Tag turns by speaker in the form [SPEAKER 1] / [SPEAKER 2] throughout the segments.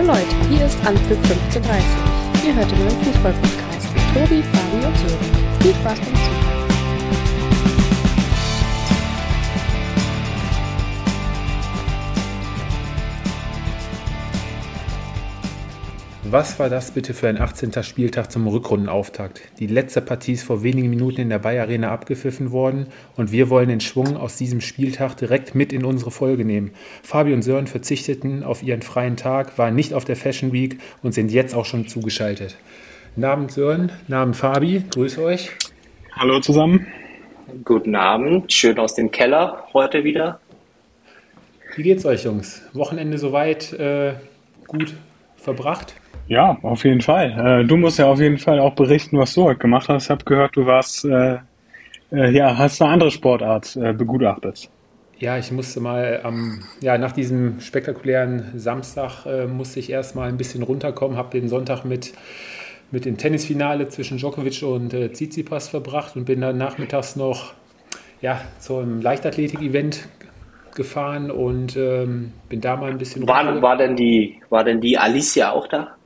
[SPEAKER 1] Hallo Leute, hier ist Anpfiff 1530. Ihr hört den neuen Fußball-Podcast mit Tobi, Fabi und Sören. Viel Spaß beim Zuhören.
[SPEAKER 2] Was war das bitte für ein 18. Spieltag zum Rückrundenauftakt? Die letzte Partie ist vor wenigen Minuten in der Bayer Arena abgepfiffen worden und wir wollen den Schwung aus diesem Spieltag direkt mit in unsere Folge nehmen. Fabi und Sören verzichteten auf ihren freien Tag, waren nicht auf der Fashion Week und sind jetzt auch schon zugeschaltet. Namen Sören, Namen Fabi, grüße euch.
[SPEAKER 3] Hallo zusammen.
[SPEAKER 4] Guten Abend, schön aus dem Keller heute wieder.
[SPEAKER 2] Wie geht's euch, Jungs? Wochenende soweit äh, gut verbracht?
[SPEAKER 3] Ja, auf jeden Fall. Äh, du musst ja auf jeden Fall auch berichten, was du heute gemacht hast. Ich habe gehört, du warst, äh, äh, ja, hast eine andere Sportart äh, begutachtet.
[SPEAKER 2] Ja, ich musste mal ähm, ja, nach diesem spektakulären Samstag äh, musste ich erstmal ein bisschen runterkommen, habe den Sonntag mit, mit dem Tennisfinale zwischen Djokovic und äh, Tsitsipas verbracht und bin dann nachmittags noch ja, zum Leichtathletik-Event gefahren und ähm, bin da mal ein bisschen
[SPEAKER 4] war, war denn die War denn die Alicia auch da?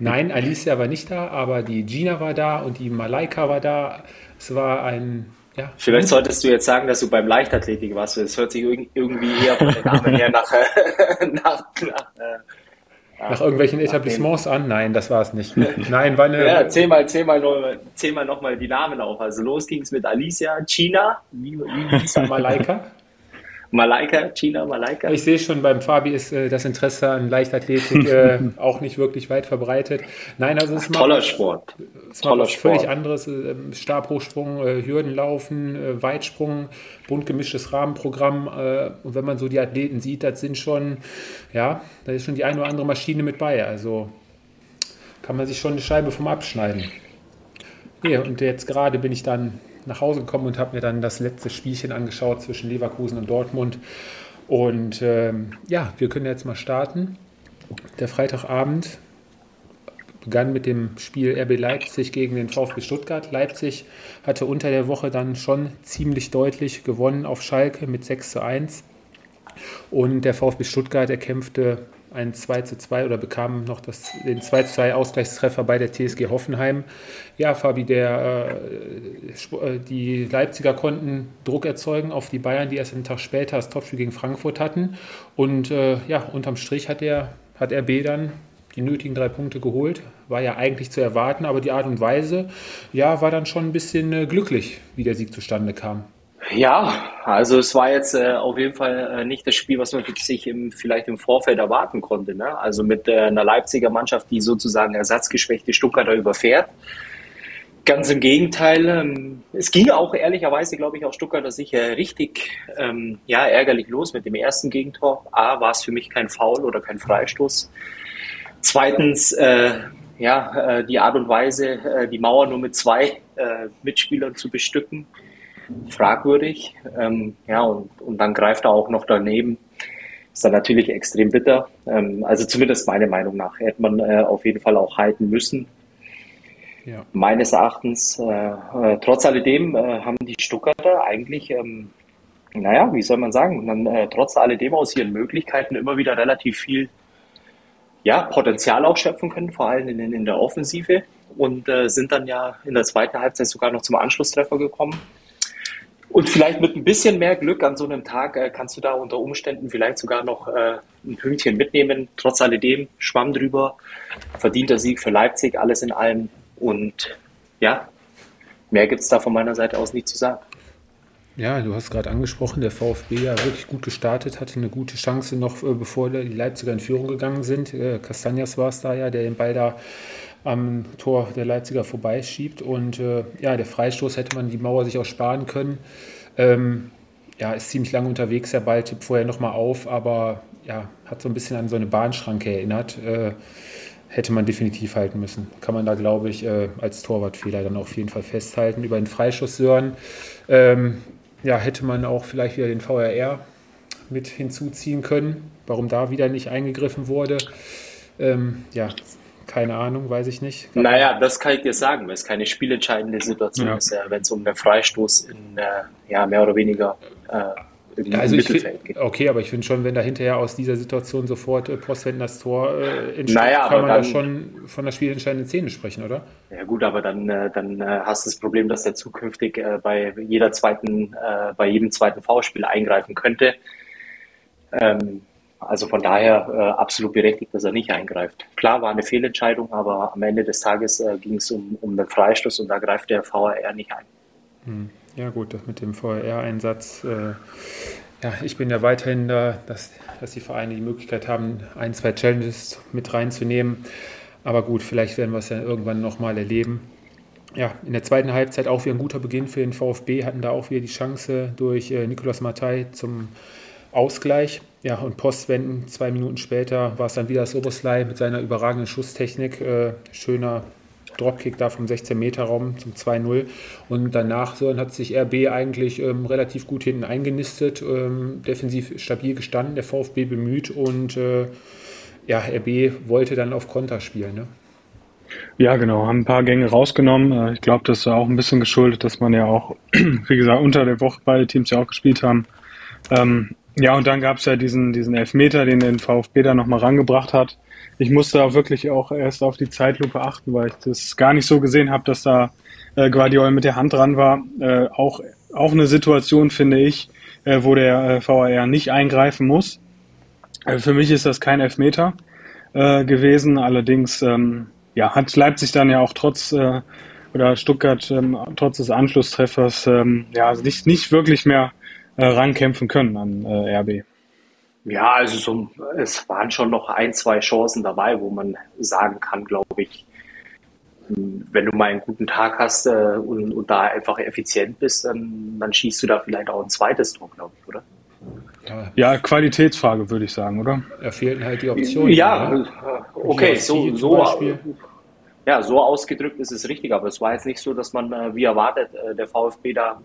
[SPEAKER 2] Nein, Alicia war nicht da, aber die Gina war da und die Malaika war da. Es war ein. Ja,
[SPEAKER 4] Vielleicht solltest du jetzt sagen, dass du beim Leichtathletik warst. Es hört sich irgendwie eher von den Namen her nach, nach,
[SPEAKER 2] nach, äh, nach irgendwelchen Etablissements an? Nein, das war es nicht. Nein, war eine.
[SPEAKER 4] Ja, zähl mal, zähl mal, noch, zähl mal nochmal die Namen auf. Also los ging es mit Alicia, Gina,
[SPEAKER 2] wie, wie hieß Malaika?
[SPEAKER 4] Malaika, China, Malaika.
[SPEAKER 2] Ich sehe schon, beim Fabi ist äh, das Interesse an Leichtathletik äh, auch nicht wirklich weit verbreitet. Nein, also es ist
[SPEAKER 4] toller Sport.
[SPEAKER 2] Es toller was Sport. völlig anderes. Äh, Stabhochsprung, äh, Hürdenlaufen, äh, Weitsprung, bunt gemischtes Rahmenprogramm. Äh, und wenn man so die Athleten sieht, das sind schon, ja, da ist schon die eine oder andere Maschine mit bei. Also kann man sich schon eine Scheibe vom abschneiden. Ja, und jetzt gerade bin ich dann nach Hause gekommen und habe mir dann das letzte Spielchen angeschaut zwischen Leverkusen und Dortmund. Und ähm, ja, wir können jetzt mal starten. Der Freitagabend begann mit dem Spiel RB Leipzig gegen den VfB Stuttgart. Leipzig hatte unter der Woche dann schon ziemlich deutlich gewonnen auf Schalke mit 6 zu 1. Und der VfB Stuttgart erkämpfte ein 2 zu 2 oder bekam noch das, den 2 zu 2 Ausgleichstreffer bei der TSG Hoffenheim. Ja, Fabi, der, äh, äh, die Leipziger konnten Druck erzeugen auf die Bayern, die erst einen Tag später das Topspiel gegen Frankfurt hatten. Und äh, ja, unterm Strich hat, der, hat RB dann die nötigen drei Punkte geholt. War ja eigentlich zu erwarten, aber die Art und Weise, ja, war dann schon ein bisschen äh, glücklich, wie der Sieg zustande kam.
[SPEAKER 4] Ja, also es war jetzt äh, auf jeden Fall äh, nicht das Spiel, was man sich im, vielleicht im Vorfeld erwarten konnte. Ne? Also mit äh, einer Leipziger Mannschaft, die sozusagen ersatzgeschwächte Stuttgarter überfährt. Ganz im Gegenteil. Ähm, es ging auch ehrlicherweise, glaube ich, auch Stuttgarter sicher richtig ähm, ja, ärgerlich los mit dem ersten Gegentor. A, war es für mich kein Foul oder kein Freistoß. Zweitens, äh, ja, äh, die Art und Weise, äh, die Mauer nur mit zwei Mitspielern zu bestücken fragwürdig. Ähm, ja, und, und dann greift er auch noch daneben. Ist dann natürlich extrem bitter. Ähm, also zumindest meiner Meinung nach hätte man äh, auf jeden Fall auch halten müssen. Ja. Meines Erachtens, äh, äh, trotz alledem äh, haben die Stuttgarter eigentlich, ähm, naja, wie soll man sagen, dann, äh, trotz alledem aus ihren Möglichkeiten immer wieder relativ viel ja, Potenzial auch schöpfen können, vor allem in, in der Offensive und äh, sind dann ja in der zweiten Halbzeit sogar noch zum Anschlusstreffer gekommen. Und vielleicht mit ein bisschen mehr Glück an so einem Tag äh, kannst du da unter Umständen vielleicht sogar noch äh, ein Pünktchen mitnehmen. Trotz alledem, Schwamm drüber, verdienter Sieg für Leipzig, alles in allem. Und ja, mehr gibt es da von meiner Seite aus nicht zu sagen.
[SPEAKER 2] Ja, du hast gerade angesprochen, der VfB ja wirklich gut gestartet, hatte eine gute Chance noch, äh, bevor die Leipziger in Führung gegangen sind. Äh, Castanjas war es da ja, der den Ball da am Tor der Leipziger vorbeischiebt. Und äh, ja, der Freistoß hätte man die Mauer sich auch sparen können. Ähm, ja, ist ziemlich lange unterwegs, der Ball tippt vorher nochmal auf, aber ja, hat so ein bisschen an so eine Bahnschranke erinnert. Äh, hätte man definitiv halten müssen. Kann man da, glaube ich, äh, als Torwartfehler dann auf jeden Fall festhalten. Über den Freischuss Sören, ähm, ja, hätte man auch vielleicht wieder den VRR mit hinzuziehen können. Warum da wieder nicht eingegriffen wurde, ähm, ja, keine Ahnung, weiß ich nicht.
[SPEAKER 4] Naja, das kann ich dir sagen, weil es keine spielentscheidende Situation ja. ist, wenn es um einen Freistoß in äh, ja, mehr oder weniger äh,
[SPEAKER 2] im ja, also Mittelfeld find, Okay, aber ich finde schon, wenn da hinterher aus dieser Situation sofort äh, Postwenden das Tor äh, entsteht, naja, kann man dann, da schon von der spielentscheidenden Szene sprechen, oder?
[SPEAKER 4] Ja gut, aber dann, äh, dann äh, hast du das Problem, dass er zukünftig äh, bei jeder zweiten, äh, bei jedem zweiten V-Spiel eingreifen könnte. Ähm, also von daher äh, absolut berechtigt, dass er nicht eingreift. Klar war eine Fehlentscheidung, aber am Ende des Tages äh, ging es um, um den Freistoß und da greift der VAR nicht ein.
[SPEAKER 2] Hm. Ja gut, das mit dem VAR-Einsatz. Äh, ja, ich bin ja weiterhin da, dass, dass die Vereine die Möglichkeit haben, ein, zwei Challenges mit reinzunehmen. Aber gut, vielleicht werden wir es ja irgendwann nochmal erleben. Ja, in der zweiten Halbzeit auch wieder ein guter Beginn für den VfB, hatten da auch wieder die Chance durch äh, Nicolas Mattei zum Ausgleich. Ja, und Postwenden, zwei Minuten später, war es dann wieder das Oberslei mit seiner überragenden Schusstechnik. Äh, schöner Dropkick da vom 16-Meter-Raum zum 2-0. Und danach so, hat sich RB eigentlich ähm, relativ gut hinten eingenistet, ähm, defensiv stabil gestanden, der VfB bemüht und äh, ja, RB wollte dann auf Konter spielen. Ne?
[SPEAKER 3] Ja, genau, haben ein paar Gänge rausgenommen. Äh, ich glaube, das ist auch ein bisschen geschuldet, dass man ja auch, wie gesagt, unter der Woche beide Teams ja auch gespielt haben. Ähm, ja, und dann gab es ja diesen, diesen Elfmeter, den den VfB da nochmal rangebracht hat. Ich musste auch wirklich auch erst auf die Zeitlupe achten, weil ich das gar nicht so gesehen habe, dass da äh, Guardiola mit der Hand dran war. Äh, auch, auch eine Situation, finde ich, äh, wo der äh, VAR nicht eingreifen muss. Äh, für mich ist das kein Elfmeter äh, gewesen. Allerdings ähm, ja, hat Leipzig dann ja auch trotz äh, oder Stuttgart ähm, trotz des Anschlusstreffers ähm, ja nicht, nicht wirklich mehr äh, rankämpfen können an äh, RB.
[SPEAKER 4] Ja, also so, es waren schon noch ein, zwei Chancen dabei, wo man sagen kann, glaube ich, wenn du mal einen guten Tag hast äh, und, und, da einfach effizient bist, dann, dann schießt du da vielleicht auch ein zweites Tor, glaube ich, oder?
[SPEAKER 3] Ja, Qualitätsfrage würde ich sagen, oder?
[SPEAKER 2] Da fehlten halt die Optionen.
[SPEAKER 4] Ja, oder? okay, so, so, ja, so ausgedrückt ist es richtig, aber es war jetzt nicht so, dass man, äh, wie erwartet, äh, der VfB da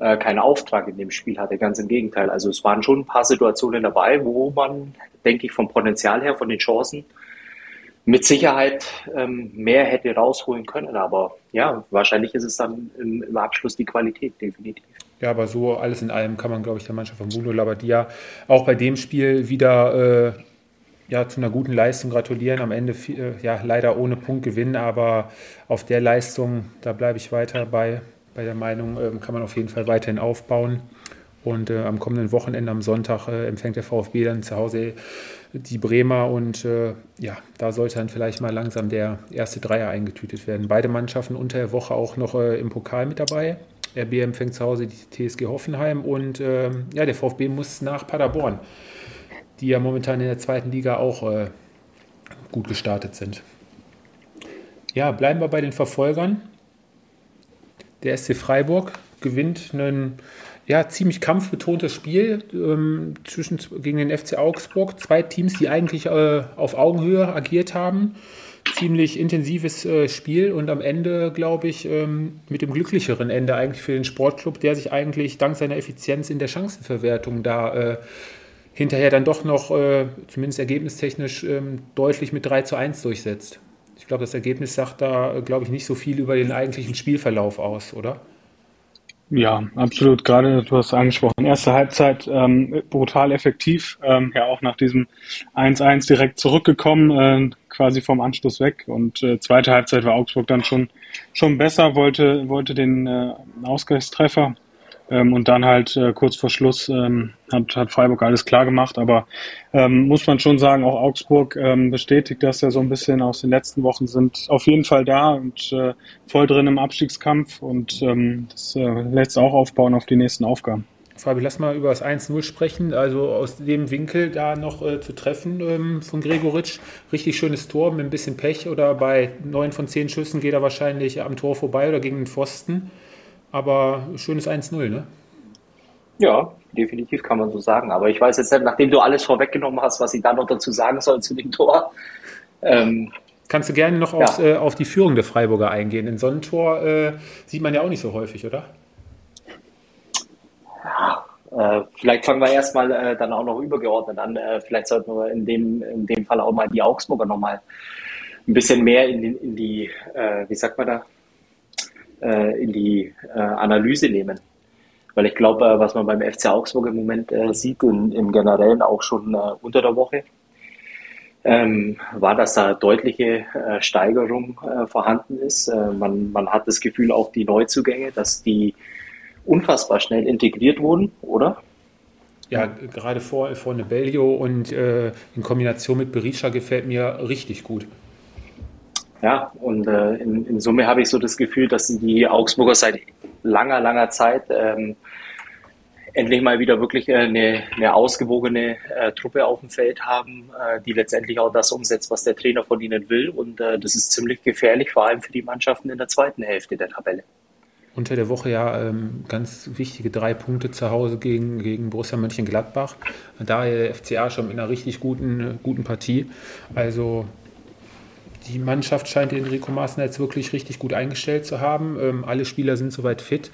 [SPEAKER 4] äh, keinen Auftrag in dem Spiel hatte. Ganz im Gegenteil. Also es waren schon ein paar Situationen dabei, wo man, denke ich, vom Potenzial her, von den Chancen mit Sicherheit ähm, mehr hätte rausholen können. Aber ja, wahrscheinlich ist es dann im, im, Abschluss die Qualität, definitiv.
[SPEAKER 2] Ja, aber so alles in allem kann man, glaube ich, der Mannschaft von Bruno Labbadia auch bei dem Spiel wieder äh, ja, zu einer guten Leistung gratulieren. Am Ende äh, ja, leider ohne Punkt gewinnen, aber auf der Leistung, da bleibe ich weiter bei bei der Meinung, ähm, kann man auf jeden Fall weiterhin aufbauen. Und äh, am kommenden Wochenende, am Sonntag, äh, empfängt der VfB dann zu Hause die Bremer. Und äh, ja, da sollte dann vielleicht mal langsam der erste Dreier eingetütet werden. Beide Mannschaften unter der Woche auch noch äh, im Pokal mit dabei. RB empfängt zu Hause die TSG Hoffenheim. Und ähm, ja, der VfB muss nach Paderborn, die ja momentan in der zweiten Liga auch äh, gut gestartet sind. Ja, bleiben wir bei den Verfolgern. Der SC Freiburg gewinnt ein ja, ziemlich kampfbetontes Spiel ähm, zwischen, gegen den FC Augsburg. Zwei Teams, die eigentlich äh, auf Augenhöhe agiert haben. Ziemlich intensives äh, Spiel und am Ende, glaube ich, ähm, mit dem glücklicheren Ende eigentlich für den Sportclub, der sich eigentlich dank seiner Effizienz in der Chancenverwertung da äh, hinterher dann doch noch, äh, zumindest ergebnistechnisch, ähm, deutlich mit 3 zu 1 durchsetzt. Ich glaube, das Ergebnis sagt da, glaube ich, nicht so viel über den eigentlichen Spielverlauf aus, oder?
[SPEAKER 3] Ja, absolut. Gerade du hast angesprochen, erste Halbzeit ähm, brutal effektiv. Ähm, ja, auch nach diesem 1-1 direkt zurückgekommen, äh, quasi vom Anschluss weg. Und äh, zweite Halbzeit war Augsburg dann schon schon besser, wollte wollte den äh, Ausgleichstreffer ähm, und dann halt äh, kurz vor Schluss ähm, hat, hat Freiburg alles klar gemacht. Aber ähm, muss man schon sagen, auch Augsburg ähm, bestätigt das ja so ein bisschen aus den letzten Wochen, sind auf jeden Fall da und äh, voll drin im Abstiegskampf und ähm, das äh, lässt auch aufbauen auf die nächsten Aufgaben.
[SPEAKER 2] Fabi, lass mal über das 1-0 sprechen. Also aus dem Winkel da noch äh, zu treffen ähm, von Gregoritsch. Richtig schönes Tor mit ein bisschen Pech oder bei neun von zehn Schüssen geht er wahrscheinlich am Tor vorbei oder gegen den Pfosten. Aber schönes 1-0, ne?
[SPEAKER 4] Ja, definitiv kann man so sagen. Aber ich weiß jetzt nicht, nachdem du alles vorweggenommen hast, was ich da noch dazu sagen soll zu dem Tor.
[SPEAKER 2] Ähm, Kannst du gerne noch ja. aufs, äh, auf die Führung der Freiburger eingehen? In so einem Tor äh, sieht man ja auch nicht so häufig, oder?
[SPEAKER 4] Ja, äh, vielleicht fangen wir erstmal äh, dann auch noch übergeordnet an. Äh, vielleicht sollten wir in dem, in dem Fall auch mal die Augsburger nochmal ein bisschen mehr in, in die, äh, wie sagt man da, äh, in die äh, Analyse nehmen. Weil ich glaube, äh, was man beim FC Augsburg im Moment äh, sieht, in, im Generellen auch schon äh, unter der Woche, ähm, war, dass da deutliche äh, Steigerung äh, vorhanden ist. Äh, man, man hat das Gefühl, auch die Neuzugänge, dass die unfassbar schnell integriert wurden, oder?
[SPEAKER 2] Ja, gerade vor, vorne Bellio und in Kombination mit Berisha gefällt mir richtig gut.
[SPEAKER 4] Ja, und äh, in, in, Summe habe ich so das Gefühl, dass die Augsburger seit langer, langer Zeit ähm, endlich mal wieder wirklich äh, eine, eine ausgewogene äh, Truppe auf dem Feld haben, äh, die letztendlich auch das umsetzt, was der Trainer von ihnen will. Und äh, das ist ziemlich gefährlich, vor allem für die Mannschaften in der zweiten Hälfte der Tabelle.
[SPEAKER 2] Unter der Woche ja ähm, ganz wichtige drei Punkte zu Hause gegen, gegen Borussia Mönchengladbach. Daher der FCA schon mit einer richtig guten, guten Partie. Also die Mannschaft scheint Enrico Maaßen jetzt wirklich richtig gut eingestellt zu haben. Ähm, alle Spieler sind soweit fit.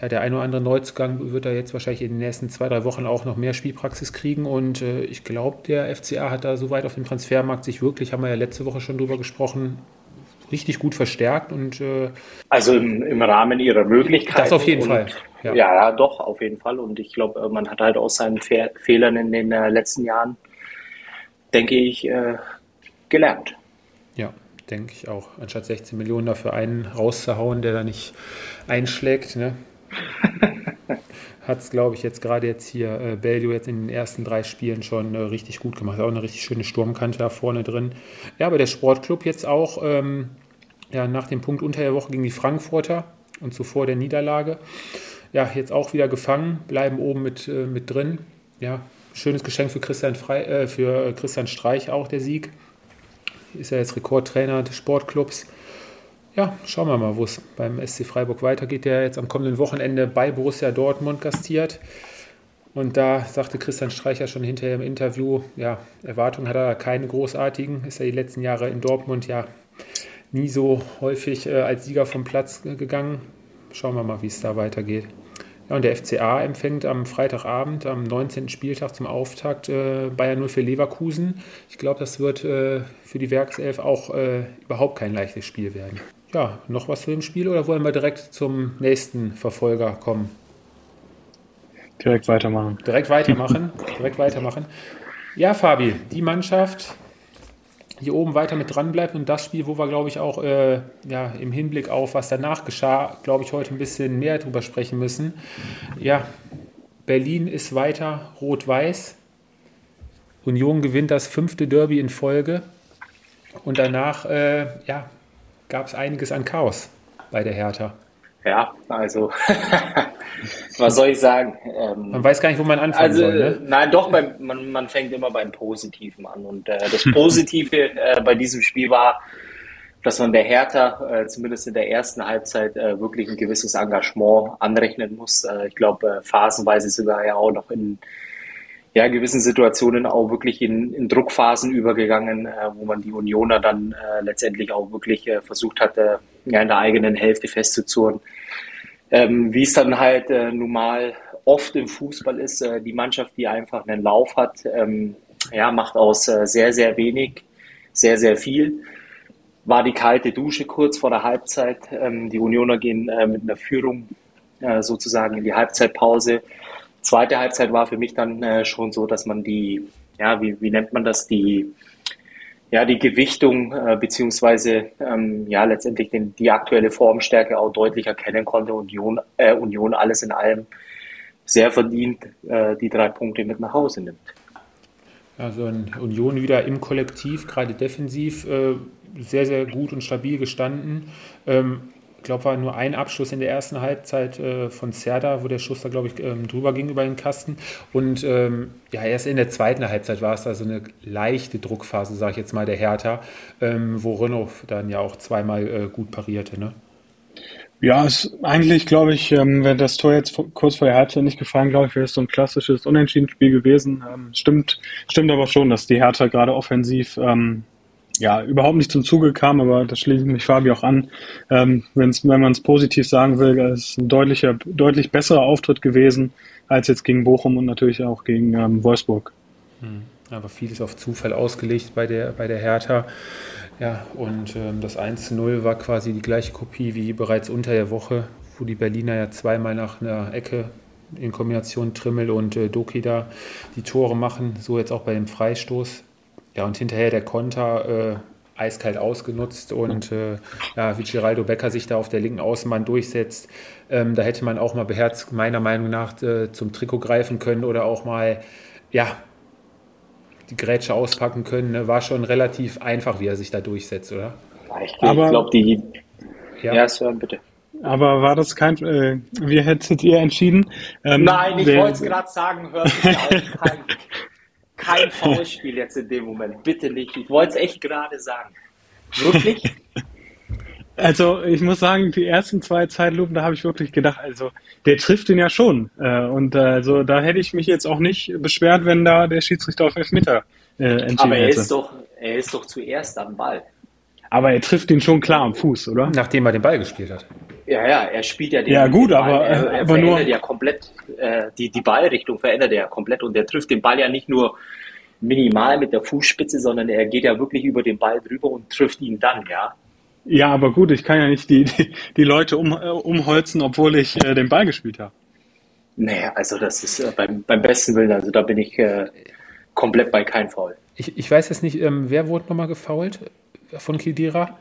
[SPEAKER 2] Ja, der ein oder andere Neuzugang wird da jetzt wahrscheinlich in den nächsten zwei, drei Wochen auch noch mehr Spielpraxis kriegen. Und äh, ich glaube, der FCA hat da soweit auf dem Transfermarkt sich wirklich, haben wir ja letzte Woche schon drüber gesprochen, richtig gut verstärkt. Und, äh,
[SPEAKER 4] also im, im, Rahmen ihrer Möglichkeiten.
[SPEAKER 2] Das auf jeden
[SPEAKER 4] und,
[SPEAKER 2] Fall.
[SPEAKER 4] Ja. ja. doch, auf jeden Fall. Und ich glaube, man hat halt aus seinen Fe Fehlern in den äh, letzten Jahren, denke ich, äh, gelernt.
[SPEAKER 2] Ja, denke ich auch. Anstatt 16 Millionen dafür einen rauszuhauen, der da nicht einschlägt, ne? hat es, glaube ich, jetzt gerade jetzt hier äh, Bellio jetzt in den ersten drei Spielen schon äh, richtig gut gemacht. Auch eine richtig schöne Sturmkante da vorne drin. Ja, aber der Sportclub jetzt auch ähm, ja, nach dem Punkt unter der Woche gegen die Frankfurter und zuvor der Niederlage. Ja, jetzt auch wieder gefangen, bleiben oben mit, äh, mit drin. Ja, schönes Geschenk für Christian, Frei, äh, für Christian Streich auch der Sieg ist ja jetzt Rekordtrainer des Sportclubs. Ja, schauen wir mal, wo es beim SC Freiburg weitergeht, der jetzt am kommenden Wochenende bei Borussia Dortmund gastiert. Und da sagte Christian Streicher schon hinterher im Interview, ja, Erwartungen hat er keine großartigen, ist er die letzten Jahre in Dortmund ja nie so häufig äh, als Sieger vom Platz gegangen. Schauen wir mal, wie es da weitergeht. Ja, und der FCA empfängt am Freitagabend, am 19. Spieltag zum Auftakt äh, Bayern 0 für Leverkusen. Ich glaube, das wird äh, für die Werkself auch äh, überhaupt kein leichtes Spiel werden. Ja, noch was zu dem Spiel oder wollen wir direkt zum nächsten Verfolger kommen?
[SPEAKER 3] Direkt weitermachen.
[SPEAKER 2] Direkt weitermachen. direkt weitermachen. Ja, Fabi, die Mannschaft, hier oben weiter mit dran bleibt und das Spiel, wo wir, glaube ich, auch äh, ja, im Hinblick auf, was danach geschah, glaube ich, heute ein bisschen mehr drüber sprechen müssen. Ja, Berlin ist weiter rot-weiß. Union gewinnt das fünfte Derby in Folge. Und danach äh, ja, gab es einiges an Chaos bei der Hertha.
[SPEAKER 4] Ja, also was soll ich sagen?
[SPEAKER 2] Ähm, man weiß gar nicht, wo man anfangen also, soll. Ne?
[SPEAKER 4] Nein, doch, beim, man, man fängt immer beim Positiven an. Und äh, das Positive äh, bei diesem Spiel war, dass man der Hertha äh, zumindest in der ersten Halbzeit äh, wirklich ein gewisses Engagement anrechnen muss. Äh, ich glaube, äh, phasenweise sogar ja auch noch in ja, gewissen Situationen auch wirklich in, in Druckphasen übergegangen, äh, wo man die Unioner dann äh, letztendlich auch wirklich äh, versucht hatte, ja, in der eigenen Hälfte festzuzurren. Ähm, wie es dann halt äh, nun mal oft im Fußball ist, äh, die Mannschaft, die einfach einen Lauf hat, ähm, ja, macht aus äh, sehr, sehr wenig, sehr, sehr viel. War die kalte Dusche kurz vor der Halbzeit. Ähm, die Unioner gehen äh, mit einer Führung äh, sozusagen in die Halbzeitpause zweite Halbzeit war für mich dann äh, schon so, dass man die, ja, wie, wie nennt man das, die, ja, die Gewichtung äh, beziehungsweise ähm, ja letztendlich den, die aktuelle Formstärke auch deutlich erkennen konnte. Union, äh, Union alles in allem sehr verdient äh, die drei Punkte mit nach Hause nimmt.
[SPEAKER 2] Also Union wieder im Kollektiv, gerade defensiv, äh, sehr, sehr gut und stabil gestanden. Ähm, ich glaube, war nur ein Abschluss in der ersten Halbzeit äh, von Serda, wo der Schuss da, glaube ich, ähm, drüber ging über den Kasten. Und ähm, ja, erst in der zweiten Halbzeit war es da so eine leichte Druckphase, sage ich jetzt mal, der Hertha, ähm, wo Renault dann ja auch zweimal äh, gut parierte. Ne?
[SPEAKER 3] Ja, ist eigentlich, glaube ich, ähm, wenn das Tor jetzt kurz vor der Halbzeit nicht gefallen, glaube ich, wäre es so ein klassisches Unentschieden-Spiel gewesen. Ähm, stimmt, stimmt aber schon, dass die Hertha gerade offensiv ähm, ja, überhaupt nicht zum Zuge kam, aber das schließt mich Fabi auch an. Ähm, wenn's, wenn man es positiv sagen will, ist ein deutlicher, deutlich besserer Auftritt gewesen als jetzt gegen Bochum und natürlich auch gegen ähm, Wolfsburg.
[SPEAKER 2] Hm. Aber vieles auf Zufall ausgelegt bei der, bei der Hertha. Ja, und ähm, das 1-0 war quasi die gleiche Kopie wie bereits unter der Woche, wo die Berliner ja zweimal nach einer Ecke in Kombination Trimmel und äh, Doki da die Tore machen. So jetzt auch bei dem Freistoß. Ja, und hinterher der Konter äh, eiskalt ausgenutzt und äh, ja, wie Geraldo Becker sich da auf der linken Außenbahn durchsetzt. Ähm, da hätte man auch mal beherzt, meiner Meinung nach, äh, zum Trikot greifen können oder auch mal, ja, die Grätsche auspacken können. Ne? War schon relativ einfach, wie er sich da durchsetzt, oder?
[SPEAKER 4] Ich, ich glaube, die.
[SPEAKER 3] Ja, ja Sir, bitte. Aber war das kein. Äh, wie hättet ihr entschieden?
[SPEAKER 4] Ähm, Nein, ich wollte es gerade sagen, hört mich auf. Kein, kein Foulspiel jetzt in dem Moment. Bitte nicht. Ich wollte es echt gerade sagen. Wirklich?
[SPEAKER 3] Also ich muss sagen, die ersten zwei Zeitlupen, da habe ich wirklich gedacht, also der trifft ihn ja schon. Äh, und äh, also da hätte ich mich jetzt auch nicht beschwert, wenn da der Schiedsrichter auf Elfmeter
[SPEAKER 4] äh, entschieden Aber er hätte. ist doch, er ist doch zuerst am Ball.
[SPEAKER 3] Aber er trifft ihn schon klar am Fuß, oder?
[SPEAKER 2] Nachdem er den Ball gespielt hat.
[SPEAKER 4] Ja, ja, er spielt ja den.
[SPEAKER 3] Ja, gut,
[SPEAKER 4] den
[SPEAKER 3] aber,
[SPEAKER 4] er, er
[SPEAKER 3] aber nur.
[SPEAKER 4] ja komplett, äh, die, die Ballrichtung verändert er ja komplett und er trifft den Ball ja nicht nur minimal mit der Fußspitze, sondern er geht ja wirklich über den Ball drüber und trifft ihn dann, ja.
[SPEAKER 3] Ja, aber gut, ich kann ja nicht die, die, die Leute um, äh, umholzen, obwohl ich äh, den Ball gespielt habe.
[SPEAKER 4] Nee, also das ist äh, beim, beim besten Willen, also da bin ich äh, komplett bei kein Foul.
[SPEAKER 2] Ich, ich weiß jetzt nicht, ähm, wer wurde nochmal gefault von Kidira?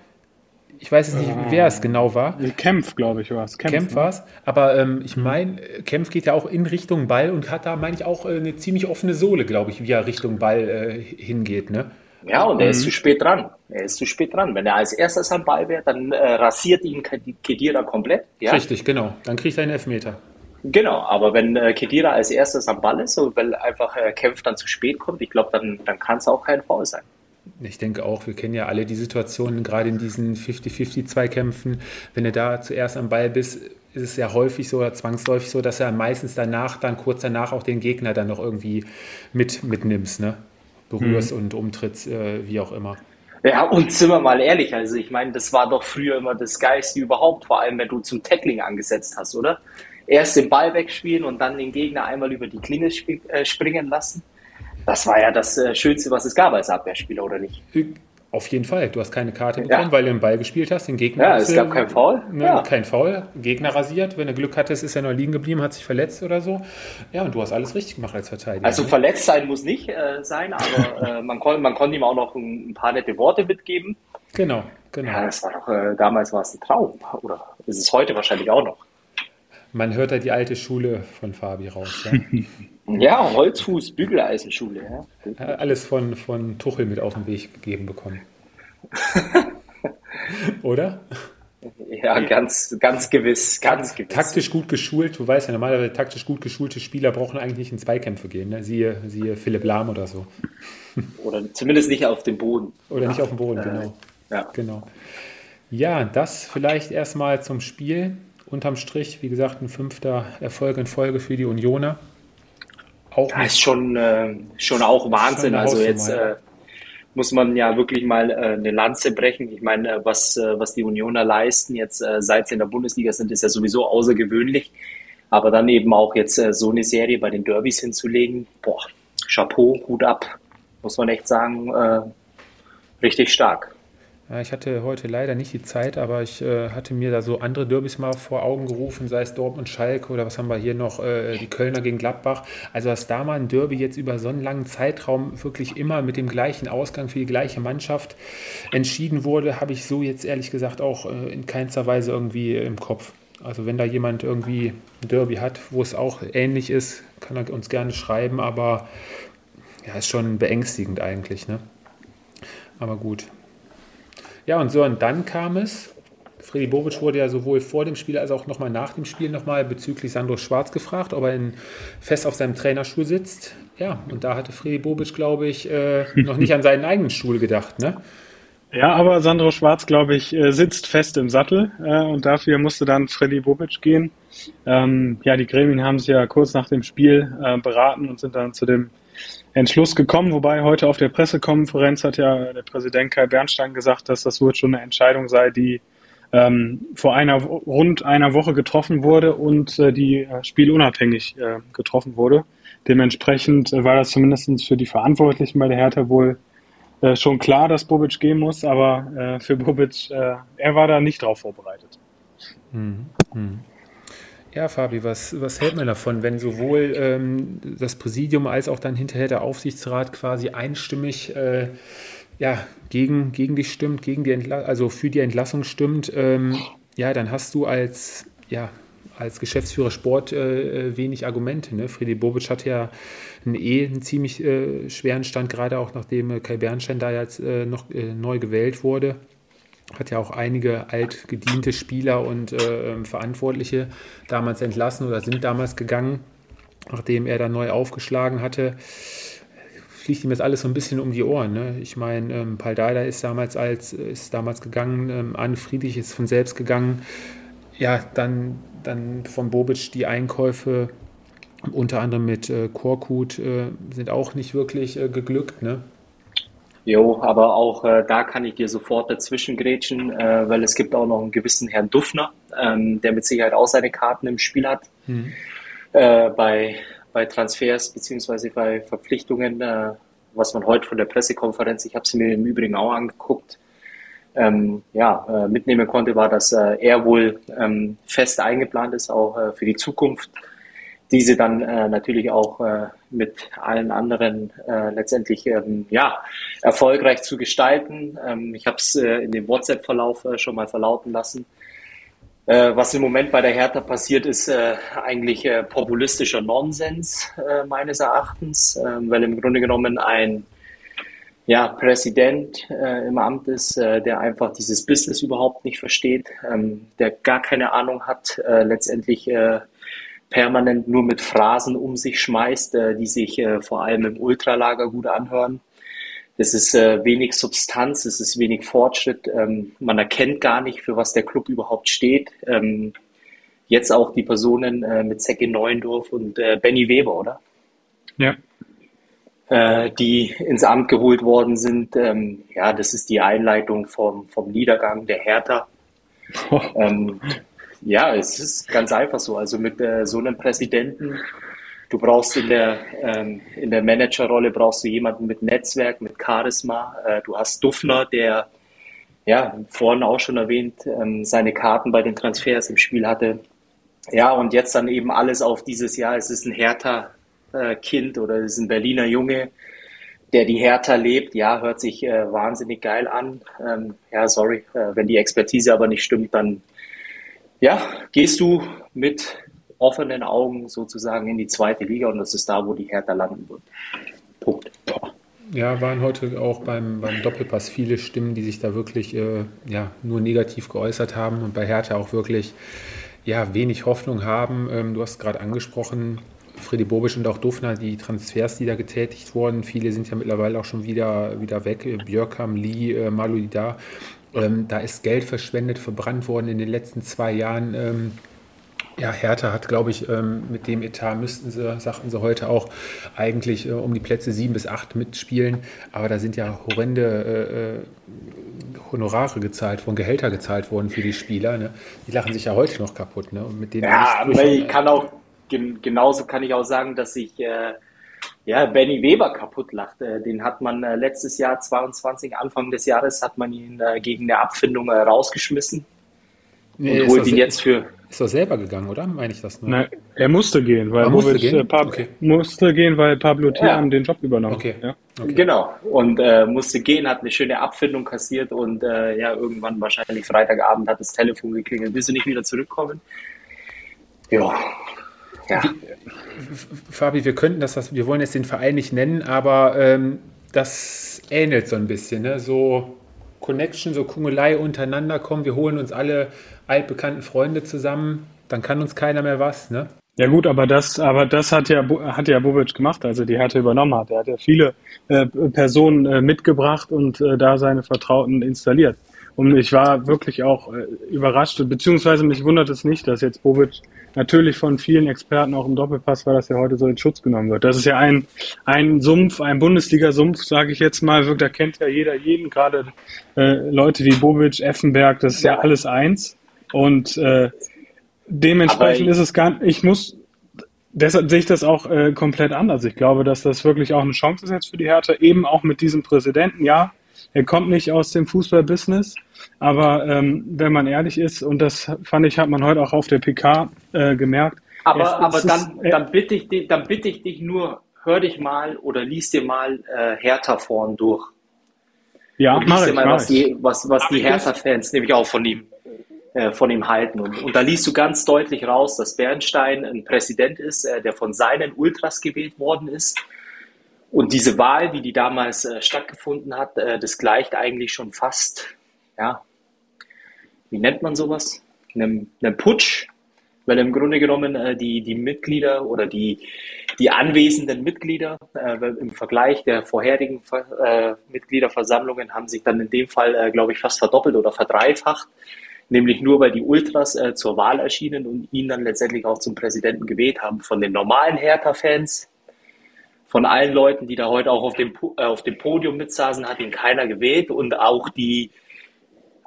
[SPEAKER 2] Ich weiß jetzt nicht, wer es genau war.
[SPEAKER 3] Kempf, glaube ich, war es.
[SPEAKER 2] Kempf, Kempf war es. Aber ähm, ich meine, Kempf geht ja auch in Richtung Ball und hat da, meine ich, auch äh, eine ziemlich offene Sohle, glaube ich, wie er Richtung Ball äh, hingeht. Ne?
[SPEAKER 4] Ja, und er ist mhm. zu spät dran. Er ist zu spät dran. Wenn er als erstes am Ball wäre, dann äh, rasiert ihn Kedira komplett.
[SPEAKER 2] Ja? Richtig, genau. Dann kriegt er einen Elfmeter.
[SPEAKER 4] Genau, aber wenn äh, Kedira als erstes am Ball ist und weil einfach äh, Kempf dann zu spät kommt, ich glaube, dann, dann kann es auch kein Foul sein.
[SPEAKER 2] Ich denke auch, wir kennen ja alle die Situationen, gerade in diesen 50-50-Zweikämpfen. Wenn du da zuerst am Ball bist, ist es ja häufig so oder zwangsläufig so, dass er meistens danach, dann kurz danach auch den Gegner dann noch irgendwie mit, mitnimmst, ne? Berührst mhm. und umtrittst, äh, wie auch immer.
[SPEAKER 4] Ja, und sind wir mal ehrlich, also ich meine, das war doch früher immer das Geilste überhaupt, vor allem wenn du zum Tackling angesetzt hast, oder? Erst den Ball wegspielen und dann den Gegner einmal über die Klinge äh, springen lassen. Das war ja das äh, Schönste, was es gab als Abwehrspieler, oder nicht?
[SPEAKER 2] Auf jeden Fall. Du hast keine Karte bekommen, ja. weil du den Ball gespielt hast, den Gegner.
[SPEAKER 4] Ja, es gab keinen Foul.
[SPEAKER 2] Ne, ja. Kein Foul. Gegner rasiert. Wenn du Glück hattest, ist er noch liegen geblieben, hat sich verletzt oder so. Ja, und du hast alles richtig gemacht als Verteidiger.
[SPEAKER 4] Also ne? verletzt sein muss nicht äh, sein, aber äh, man, kon man konnte ihm auch noch ein, ein, paar nette Worte mitgeben.
[SPEAKER 2] Genau, genau.
[SPEAKER 4] Ja, das war doch, äh, damals war es ein Traum. Oder ist es heute wahrscheinlich auch noch.
[SPEAKER 2] Man hört da die alte Schule von Fabi raus. Ja?
[SPEAKER 4] Ja, Holzfuß, Bügeleisenschule.
[SPEAKER 2] Ja. Alles von, von Tuchel mit auf den Weg gegeben bekommen. Oder?
[SPEAKER 4] Ja, ganz, ganz gewiss, ganz gewiss.
[SPEAKER 2] Taktisch gut geschult, du weißt ja, normalerweise taktisch gut geschulte Spieler brauchen eigentlich nicht in Zweikämpfe gehen, ne? siehe, siehe Philipp Lahm oder so.
[SPEAKER 4] Oder zumindest nicht auf dem Boden.
[SPEAKER 2] Oder nicht auf dem Boden, genau. Ja. genau. Ja, das vielleicht erstmal zum Spiel. Unterm Strich, wie gesagt, ein fünfter Erfolg in Folge für die Unioner
[SPEAKER 4] auch. Das ist schon, äh, schon auch Wahnsinn. Schon also jetzt äh, muss man ja wirklich mal äh, eine Lanze brechen. Ich meine, äh, was, äh, was die Unioner leisten, jetzt äh, seit sie in der Bundesliga sind, ist ja sowieso außergewöhnlich. Aber dann eben auch jetzt so eine Serie bei den Derbys hinzulegen, boah, Chapeau, Hut ab, muss man echt sagen, richtig stark.
[SPEAKER 2] Ich hatte heute leider nicht die Zeit, aber ich äh, hatte mir da so andere Derbys mal vor Augen gerufen, sei es Dortmund Schalke oder was haben wir hier noch, äh, die Kölner gegen Gladbach. Also dass da mal ein Derby jetzt über so einen langen Zeitraum wirklich immer mit dem gleichen Ausgang für die gleiche Mannschaft entschieden wurde, habe ich so jetzt ehrlich gesagt auch äh, in keinster Weise irgendwie im Kopf. Also wenn da jemand irgendwie ein Derby hat, wo es auch ähnlich ist, kann er uns gerne schreiben, aber ja, ist schon beängstigend eigentlich, ne? Aber gut, ja, und so, und dann kam es. Freddy Bobic wurde ja sowohl vor dem Spiel als auch nochmal nach dem Spiel nochmal bezüglich Sandro Schwarz gefragt, ob er in, fest auf seinem Trainerstuhl sitzt. Ja, und da hatte Freddy Bobic, glaube ich, äh, noch nicht an seinen eigenen Stuhl gedacht, ne?
[SPEAKER 3] Ja, aber Sandro Schwarz, glaube ich, äh, sitzt fest im Sattel äh, und dafür musste dann Freddy Bobic gehen. Ähm, ja, die Gremien haben sich ja kurz nach dem Spiel äh, beraten und sind dann zu dem Entschluss gekommen, wobei heute auf der Pressekonferenz hat ja der Präsident Kai Bernstein gesagt, dass das wohl schon eine Entscheidung sei, die ähm, vor einer rund einer Woche getroffen wurde und äh, die äh, spielunabhängig äh, getroffen wurde. Dementsprechend äh, war das zumindest für die Verantwortlichen bei der Hertha wohl äh, schon klar, dass Bobic gehen muss, aber äh, für Bobic, er war da nicht drauf vorbereitet.
[SPEAKER 2] Mhm. Mhm. Ja, Fabi, was, was hält man davon, wenn sowohl ähm, das Präsidium als auch dann hinterher der Aufsichtsrat quasi einstimmig äh, ja, gegen, gegen dich stimmt, gegen die Entla also für die Entlassung stimmt? Ähm, ja, dann hast du als, ja, als Geschäftsführer Sport äh, wenig Argumente. Ne? Freddy Bobic hat ja einen eh einen ziemlich äh, schweren Stand, gerade auch nachdem äh, Kai Bernstein da jetzt äh, noch äh, neu gewählt wurde hat ja auch einige altgediente Spieler und äh, ähm, Verantwortliche damals entlassen oder sind damals gegangen, nachdem er dann neu aufgeschlagen hatte. Fliegt ihm jetzt alles so ein bisschen um die Ohren. Ne? Ich meine, ähm, Paldada ist damals als ist damals gegangen, ähm, Anne Friedrich ist von selbst gegangen. Ja, dann, dann von Bobic die Einkäufe, unter anderem mit äh, Korkut, äh, sind auch nicht wirklich äh, geglückt. Ne?
[SPEAKER 4] Jo, aber auch äh, da kann ich dir sofort dazwischen grätschen, äh, weil es gibt auch noch einen gewissen Herrn Duffner, ähm, der mit Sicherheit auch seine Karten im Spiel hat. Mhm. Äh, bei, bei Transfers beziehungsweise bei Verpflichtungen, äh, was man heute von der Pressekonferenz, ich habe sie mir im Übrigen auch angeguckt, ähm, ja, äh, mitnehmen konnte, war, dass äh, er wohl ähm, fest eingeplant ist, auch äh, für die Zukunft diese dann äh, natürlich auch äh, mit allen anderen äh, letztendlich ähm, ja, erfolgreich zu gestalten. Ähm, ich habe es äh, in dem WhatsApp-Verlauf äh, schon mal verlauten lassen. Äh, was im Moment bei der Hertha passiert, ist äh, eigentlich äh, populistischer Nonsens meines Erachtens, äh, weil im Grunde genommen ein ja, Präsident im Amt ist, der einfach dieses Business überhaupt nicht versteht, ähm, der gar keine Ahnung hat, letztendlich permanent nur mit Phrasen um sich schmeißt, äh, die sich äh, vor allem im Ultralager gut anhören. Es ist äh, wenig Substanz, es ist wenig Fortschritt. Ähm, man erkennt gar nicht, für was der Club überhaupt steht. Ähm, jetzt auch die Personen mit Zecke Neuendorf und Benny Weber, oder?
[SPEAKER 3] Ja.
[SPEAKER 4] Die ins Amt geholt worden sind. Ähm, ja, das ist die Einleitung vom, vom Niedergang der Hertha. Oh. Ähm, ja, es ist ganz einfach so. Also mit äh, so einem Präsidenten, du brauchst in der, ähm, in der Managerrolle brauchst du jemanden mit Netzwerk, mit Charisma. Äh, du hast Duffner, der, ja, vorhin auch schon erwähnt, ähm, seine Karten bei den Transfers im Spiel hatte. Ja, und jetzt dann eben alles auf dieses Jahr. Es ist ein Hertha-Kind oder es ist ein Berliner Junge, der die Hertha lebt. Ja, hört sich äh, wahnsinnig geil an. Ähm, ja, sorry, äh, wenn die Expertise aber nicht stimmt, dann ja, gehst du mit offenen Augen sozusagen in die zweite Liga und das ist da, wo die Hertha landen wird. Punkt.
[SPEAKER 2] Ja, waren heute auch beim, beim Doppelpass viele Stimmen, die sich da wirklich äh, ja, nur negativ geäußert haben und bei Hertha auch wirklich ja, wenig Hoffnung haben. Ähm, du hast gerade angesprochen, Freddy Bobisch und auch Dufner, die Transfers, die da getätigt wurden. Viele sind ja mittlerweile auch schon wieder, wieder weg. Björkam, Lee, äh, Maludida. Ähm, da ist Geld verschwendet, verbrannt worden in den letzten zwei Jahren. Ähm, ja, Hertha hat, glaube ich, ähm, mit dem Etat müssten sie, sagten sie heute auch, eigentlich äh, um die Plätze sieben bis acht mitspielen. Aber da sind ja horrende äh, äh Honorare gezahlt worden, Gehälter gezahlt worden für die Spieler. Ne? Die lachen sich ja heute noch kaputt. Ne?
[SPEAKER 4] Und mit denen ja, aber ich kann auch, genauso kann ich auch sagen, dass ich äh, ja, Benny Weber kaputt lacht. Äh, den hat man äh, letztes Jahr, 22, Anfang des Jahres, hat man ihn äh, gegen eine Abfindung rausgeschmissen.
[SPEAKER 2] Nee, und holt ihn jetzt für. Ist er selber gegangen, oder? Meine ich das
[SPEAKER 3] nur? Nein, er musste gehen, weil er musste, gehen? Pab okay. musste gehen, weil Pablo Thiam ja. den Job übernommen
[SPEAKER 4] okay. Ja. okay. Genau. Und äh, musste gehen, hat eine schöne Abfindung kassiert und äh, ja, irgendwann wahrscheinlich Freitagabend hat das Telefon geklingelt. Willst du nicht wieder zurückkommen?
[SPEAKER 2] Ja, ja. Fabi, wir könnten das, wir wollen jetzt den Verein nicht nennen, aber ähm, das ähnelt so ein bisschen, ne? so Connection, so Kungelei untereinander kommen, wir holen uns alle altbekannten Freunde zusammen, dann kann uns keiner mehr was, ne?
[SPEAKER 3] Ja gut, aber das, aber das hat ja, hat ja Bobic gemacht, also die Härte übernommen hat. Er hat ja viele äh, Personen äh, mitgebracht und äh, da seine Vertrauten installiert. Und ich war wirklich auch äh, überrascht, beziehungsweise mich wundert es nicht, dass jetzt Bobic natürlich von vielen Experten auch im Doppelpass war, dass er heute so in Schutz genommen wird. Das ist ja ein, ein Sumpf, ein Bundesliga-Sumpf, sage ich jetzt mal. Da kennt ja jeder jeden, gerade äh, Leute wie Bobic, Effenberg, das ist ja alles eins. Und äh, dementsprechend ist es gar ich muss, deshalb sehe ich das auch äh, komplett anders. Ich glaube, dass das wirklich auch eine Chance ist jetzt für die Hertha, eben auch mit diesem Präsidenten, ja, er kommt nicht aus dem Fußballbusiness. Aber ähm, wenn man ehrlich ist, und das fand ich, hat man heute auch auf der PK äh, gemerkt.
[SPEAKER 4] Aber, es, aber es dann, ist, äh, dann, bitte ich dich, dann bitte ich dich nur, hör dich mal oder lies dir mal äh, Hertha vorn durch.
[SPEAKER 3] Ja, und lies
[SPEAKER 4] dir mal, was die, was, was die Hertha-Fans nämlich auch von ihm, äh, von ihm halten. Und, und da liest du ganz deutlich raus, dass Bernstein ein Präsident ist, äh, der von seinen Ultras gewählt worden ist. Und diese Wahl, wie die damals äh, stattgefunden hat, äh, das gleicht eigentlich schon fast, ja, wie nennt man sowas? Einem, einem Putsch, weil im Grunde genommen äh, die, die Mitglieder oder die, die anwesenden Mitglieder äh, im Vergleich der vorherigen äh, Mitgliederversammlungen haben sich dann in dem Fall, äh, glaube ich, fast verdoppelt oder verdreifacht, nämlich nur weil die Ultras äh, zur Wahl erschienen und ihn dann letztendlich auch zum Präsidenten gewählt haben. Von den normalen Hertha-Fans, von allen Leuten, die da heute auch auf dem, äh, auf dem Podium mitsaßen, hat ihn keiner gewählt und auch die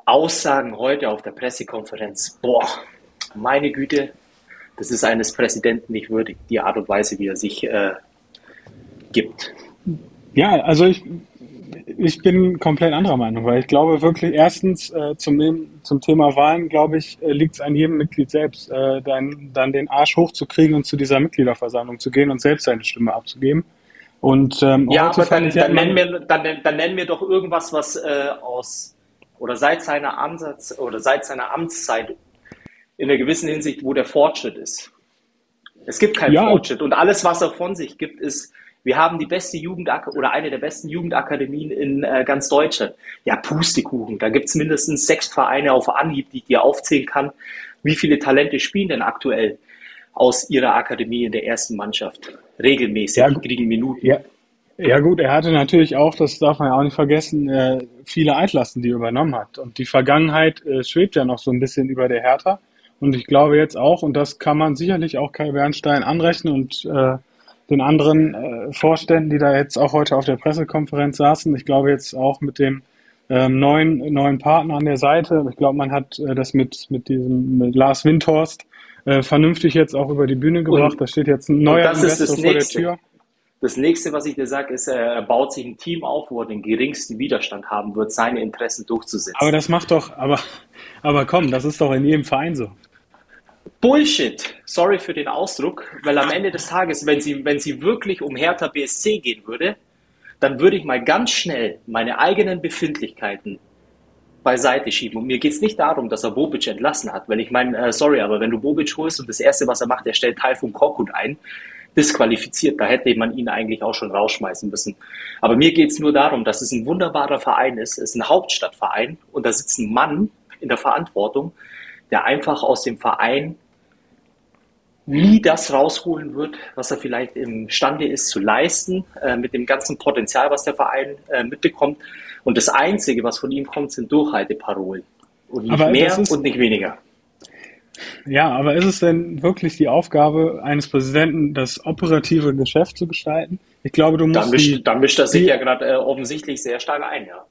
[SPEAKER 4] Aussagen heute auf der Pressekonferenz, boah, meine Güte, das ist eines Präsidenten nicht würdig, die Art und Weise, wie er sich äh, gibt.
[SPEAKER 3] Ja, also ich, ich bin komplett anderer Meinung, weil ich glaube wirklich, erstens äh, zum, zum Thema Wahlen, glaube ich, äh, liegt es an jedem Mitglied selbst, äh, dann, dann den Arsch hochzukriegen und zu dieser Mitgliederversammlung zu gehen und selbst seine Stimme abzugeben. Und,
[SPEAKER 4] ähm, ja, aber dann, dann, nennen wir, dann, dann nennen wir doch irgendwas, was äh, aus oder seit seiner Ansatz oder seit seiner Amtszeit in einer gewissen Hinsicht, wo der Fortschritt ist. Es gibt keinen ja. Fortschritt und alles, was er von sich gibt, ist, wir haben die beste Jugend oder eine der besten Jugendakademien in äh, ganz Deutschland. Ja, Pustekuchen. Da gibt es mindestens sechs Vereine auf Anhieb, die ich dir aufzählen kann. Wie viele Talente spielen denn aktuell aus ihrer Akademie in der ersten Mannschaft? Regelmäßig, ja, kriegen Minuten.
[SPEAKER 3] Ja, ja gut, er hatte natürlich auch, das darf man ja auch nicht vergessen, äh, viele Altlasten, die er übernommen hat. Und die Vergangenheit äh, schwebt ja noch so ein bisschen über der Hertha. Und ich glaube jetzt auch, und das kann man sicherlich auch Kai Bernstein anrechnen und äh, den anderen äh, Vorständen, die da jetzt auch heute auf der Pressekonferenz saßen. Ich glaube jetzt auch mit dem ähm, neuen, neuen Partner an der Seite. Ich glaube, man hat äh, das mit, mit diesem mit Lars Windhorst äh, vernünftig jetzt auch über die Bühne gebracht. Und, da steht jetzt ein neuer Investor vor der Tür.
[SPEAKER 4] Das nächste, was ich dir sage, ist, er baut sich ein Team auf, wo er den geringsten Widerstand haben wird, seine Interessen durchzusetzen.
[SPEAKER 3] Aber das macht doch, aber, aber komm, das ist doch in jedem Verein so.
[SPEAKER 4] Bullshit. Sorry für den Ausdruck, weil am Ende des Tages, wenn sie, wenn sie wirklich um Hertha BSC gehen würde, dann würde ich mal ganz schnell meine eigenen Befindlichkeiten beiseite schieben. Und mir geht es nicht darum, dass er Bobic entlassen hat, weil ich meine, äh, sorry, aber wenn du Bobic holst und das Erste, was er macht, er stellt Teil von Korkut ein, disqualifiziert. Da hätte man ihn eigentlich auch schon rausschmeißen müssen. Aber mir geht es nur darum, dass es ein wunderbarer Verein ist. Es ist ein Hauptstadtverein und da sitzt ein Mann in der Verantwortung, der einfach aus dem Verein nie das rausholen wird, was er vielleicht imstande ist zu leisten, äh, mit dem ganzen Potenzial, was der Verein äh, mitbekommt. Und das Einzige, was von ihm kommt, sind Durchhalteparolen. Und nicht Aber mehr und nicht weniger.
[SPEAKER 3] Ja, aber ist es denn wirklich die Aufgabe eines Präsidenten, das operative Geschäft zu gestalten? Ich glaube, du musst.
[SPEAKER 4] Da mischt, die, da mischt er sich ja gerade äh, offensichtlich sehr stark ein, ja.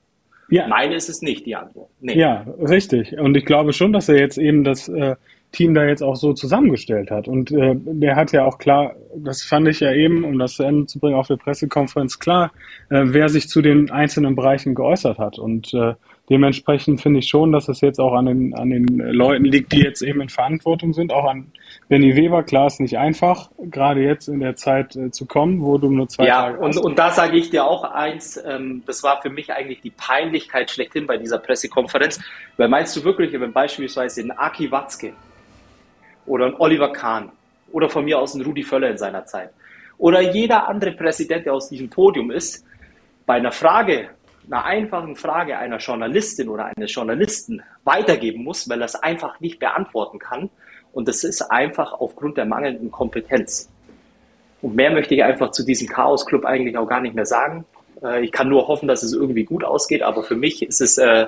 [SPEAKER 4] Ja. Meine ist es nicht, die Antwort.
[SPEAKER 3] Nee. Ja, richtig. Und ich glaube schon, dass er jetzt eben das äh, Team da jetzt auch so zusammengestellt hat. Und äh, der hat ja auch klar, das fand ich ja eben, um das zu Ende zu bringen, auf der Pressekonferenz klar, äh, wer sich zu den einzelnen Bereichen geäußert hat. Und äh, dementsprechend finde ich schon, dass es jetzt auch an den, an den Leuten liegt, die jetzt eben in Verantwortung sind, auch an Benny Weber. Klar ist nicht einfach, gerade jetzt in der Zeit äh, zu kommen, wo du nur zwei
[SPEAKER 4] ja, Tage und, hast. und da sage ich dir auch eins, ähm, das war für mich eigentlich die Peinlichkeit schlechthin bei dieser Pressekonferenz. Weil meinst du wirklich, wenn beispielsweise ein Aki Watzke oder ein Oliver Kahn oder von mir aus ein Rudi Völler in seiner Zeit oder jeder andere Präsident, der aus diesem Podium ist, bei einer Frage einer einfachen Frage einer Journalistin oder eines Journalisten weitergeben muss, weil er es einfach nicht beantworten kann. Und das ist einfach aufgrund der mangelnden Kompetenz. Und mehr möchte ich einfach zu diesem Chaos-Club eigentlich auch gar nicht mehr sagen. Äh, ich kann nur hoffen, dass es irgendwie gut ausgeht, aber für mich ist es äh,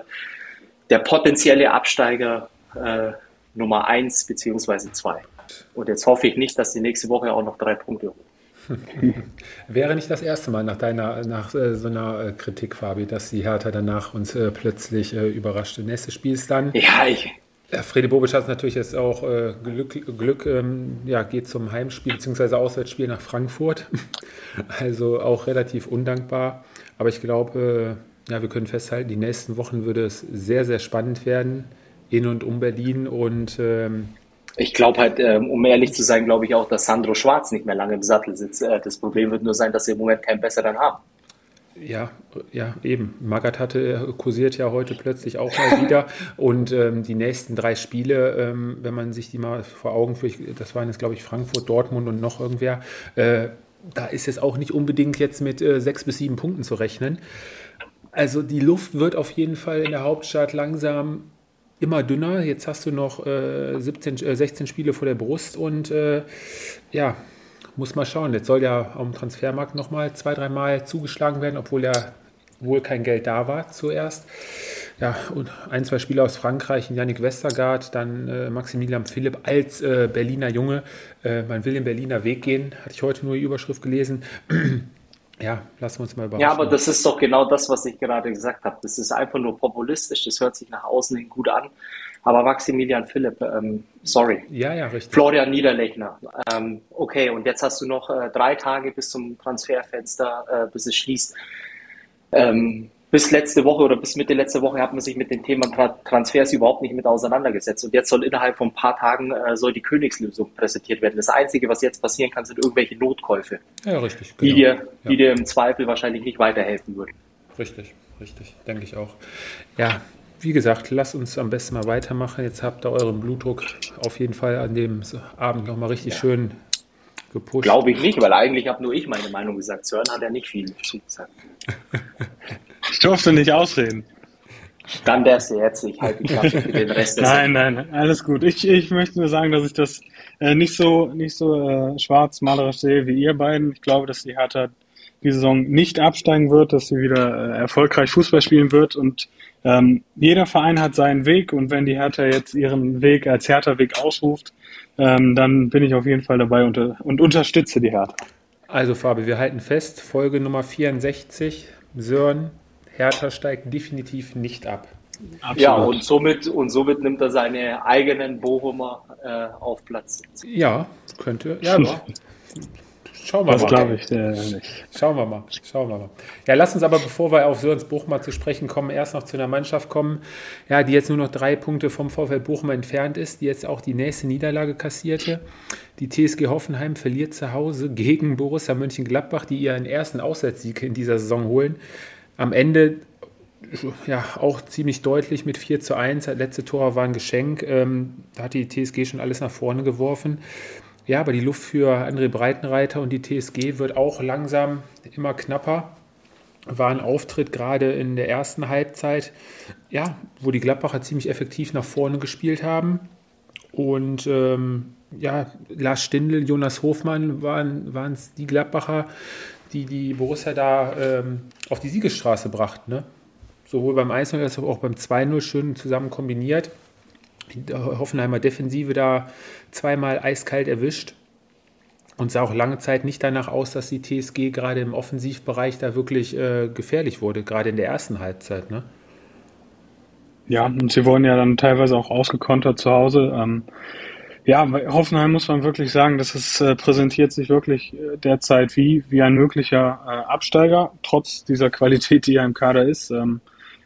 [SPEAKER 4] der potenzielle Absteiger äh, Nummer eins beziehungsweise zwei. Und jetzt hoffe ich nicht, dass die nächste Woche auch noch drei Punkte holen.
[SPEAKER 2] Wäre nicht das erste Mal nach deiner, nach äh, so einer äh, Kritik, Fabi, dass die Hertha danach uns äh, plötzlich äh, überrascht. Nächstes Spiel ist dann.
[SPEAKER 4] Ja, ich.
[SPEAKER 2] Fredi Bobic hat natürlich jetzt auch äh, Glück, Glück ähm, ja, geht zum Heimspiel bzw. Auswärtsspiel nach Frankfurt. also auch relativ undankbar. Aber ich glaube, ja, wir können festhalten, die nächsten Wochen würde es sehr, sehr spannend werden in und um Berlin und ähm,
[SPEAKER 4] ich glaube halt, ähm, um ehrlich zu sein, glaube ich auch, dass Sandro Schwarz nicht mehr lange im Sattel sitzt. Äh, das Problem wird nur sein, dass sie im Moment keinen besseren haben.
[SPEAKER 2] Ja, ja, eben. Magath hatte kursiert ja heute plötzlich auch mal wieder. Und ähm, die nächsten drei Spiele, ähm, wenn man sich die mal vor Augen führt, das waren jetzt, glaube ich, Frankfurt, Dortmund und noch irgendwer, äh, da ist jetzt auch nicht unbedingt jetzt mit äh, sechs bis sieben Punkten zu rechnen. Also die Luft wird auf jeden Fall in der Hauptstadt langsam immer dünner. Jetzt hast du noch äh, 17, äh, 16 Spiele vor der Brust und äh, ja, muss mal schauen. Jetzt soll ja am Transfermarkt nochmal zwei, dreimal zugeschlagen werden, obwohl ja wohl kein Geld da war zuerst. Ja, und ein, zwei Spieler aus Frankreich, Yannick Westergaard, dann äh, Maximilian Philipp als äh, Berliner Junge. Äh, man will den Berliner Weg gehen, hatte ich heute nur die Überschrift gelesen. Ja, lassen wir uns mal überraschen.
[SPEAKER 4] Ja, aber das ist doch genau das, was ich gerade gesagt habe. Das ist einfach nur populistisch, das hört sich nach außen hin gut an. Aber Maximilian Philipp, ähm, sorry.
[SPEAKER 2] Ja, ja, richtig.
[SPEAKER 4] Florian Niederlechner. Ähm, okay, und jetzt hast du noch äh, drei Tage bis zum Transferfenster, äh, bis es schließt. Ähm, bis letzte Woche oder bis Mitte letzte Woche hat man sich mit dem Thema Transfers überhaupt nicht mit auseinandergesetzt. Und jetzt soll innerhalb von ein paar Tagen äh, soll die Königslösung präsentiert werden. Das Einzige, was jetzt passieren kann, sind irgendwelche Notkäufe.
[SPEAKER 2] Ja, richtig.
[SPEAKER 4] Genau. Die, dir, ja. die dir im Zweifel wahrscheinlich nicht weiterhelfen würden.
[SPEAKER 2] Richtig, richtig, denke ich auch. Ja, wie gesagt, lasst uns am besten mal weitermachen. Jetzt habt ihr euren Blutdruck auf jeden Fall an dem Abend nochmal richtig ja. schön gepusht.
[SPEAKER 4] Glaube ich nicht, weil eigentlich habe nur ich meine Meinung gesagt. Sören hat ja nicht viel zugesagt.
[SPEAKER 3] ich durfte nicht ausreden.
[SPEAKER 4] Dann wär's jetzt. Ich halte die Klappe für den Rest.
[SPEAKER 3] nein, nein, alles gut. Ich, ich möchte nur sagen, dass ich das äh, nicht so, nicht so äh, schwarz malerisch sehe wie ihr beiden. Ich glaube, dass die Hertha die Saison nicht absteigen wird, dass sie wieder äh, erfolgreich Fußball spielen wird und ähm, jeder Verein hat seinen Weg und wenn die Hertha jetzt ihren Weg als Hertha-Weg ausruft, ähm, dann bin ich auf jeden Fall dabei und, und unterstütze die Hertha.
[SPEAKER 2] Also Fabi, wir halten fest, Folge Nummer 64, Sören, Hertha steigt definitiv nicht ab.
[SPEAKER 4] Absolut. Ja, und somit, und somit nimmt er seine eigenen Bochumer äh, auf Platz.
[SPEAKER 2] Ja, könnte. Ja,
[SPEAKER 3] Schauen wir das mal. Das glaube ich äh, nicht.
[SPEAKER 2] Schauen wir mal. Schauen wir mal. Ja, lass uns aber, bevor wir auf Sörens Bochum zu sprechen kommen, erst noch zu einer Mannschaft kommen, ja, die jetzt nur noch drei Punkte vom VfL Bochum entfernt ist, die jetzt auch die nächste Niederlage kassierte. Die TSG Hoffenheim verliert zu Hause gegen Borussia Mönchengladbach, die ihren ersten Auswärtssieg in dieser Saison holen. Am Ende ja, auch ziemlich deutlich mit 4 zu 1. Das letzte Tor war ein Geschenk. Ähm, da hat die TSG schon alles nach vorne geworfen. Ja, aber die Luft für André Breitenreiter und die TSG wird auch langsam immer knapper. War ein Auftritt gerade in der ersten Halbzeit, ja, wo die Gladbacher ziemlich effektiv nach vorne gespielt haben. Und ähm, ja, Lars Stindl, Jonas Hofmann waren es die Gladbacher, die die Borussia da ähm, auf die Siegesstraße brachten. Ne? Sowohl beim 1-0 als auch beim 2-0 schön zusammen kombiniert die Hoffenheimer Defensive da zweimal eiskalt erwischt und sah auch lange Zeit nicht danach aus, dass die TSG gerade im Offensivbereich da wirklich äh, gefährlich wurde, gerade in der ersten Halbzeit. Ne?
[SPEAKER 3] Ja, und sie wurden ja dann teilweise auch ausgekontert zu Hause. Ähm, ja, Hoffenheim muss man wirklich sagen, dass es äh, präsentiert sich wirklich äh, derzeit wie, wie ein möglicher äh, Absteiger, trotz dieser Qualität, die ja im Kader ist. Ähm,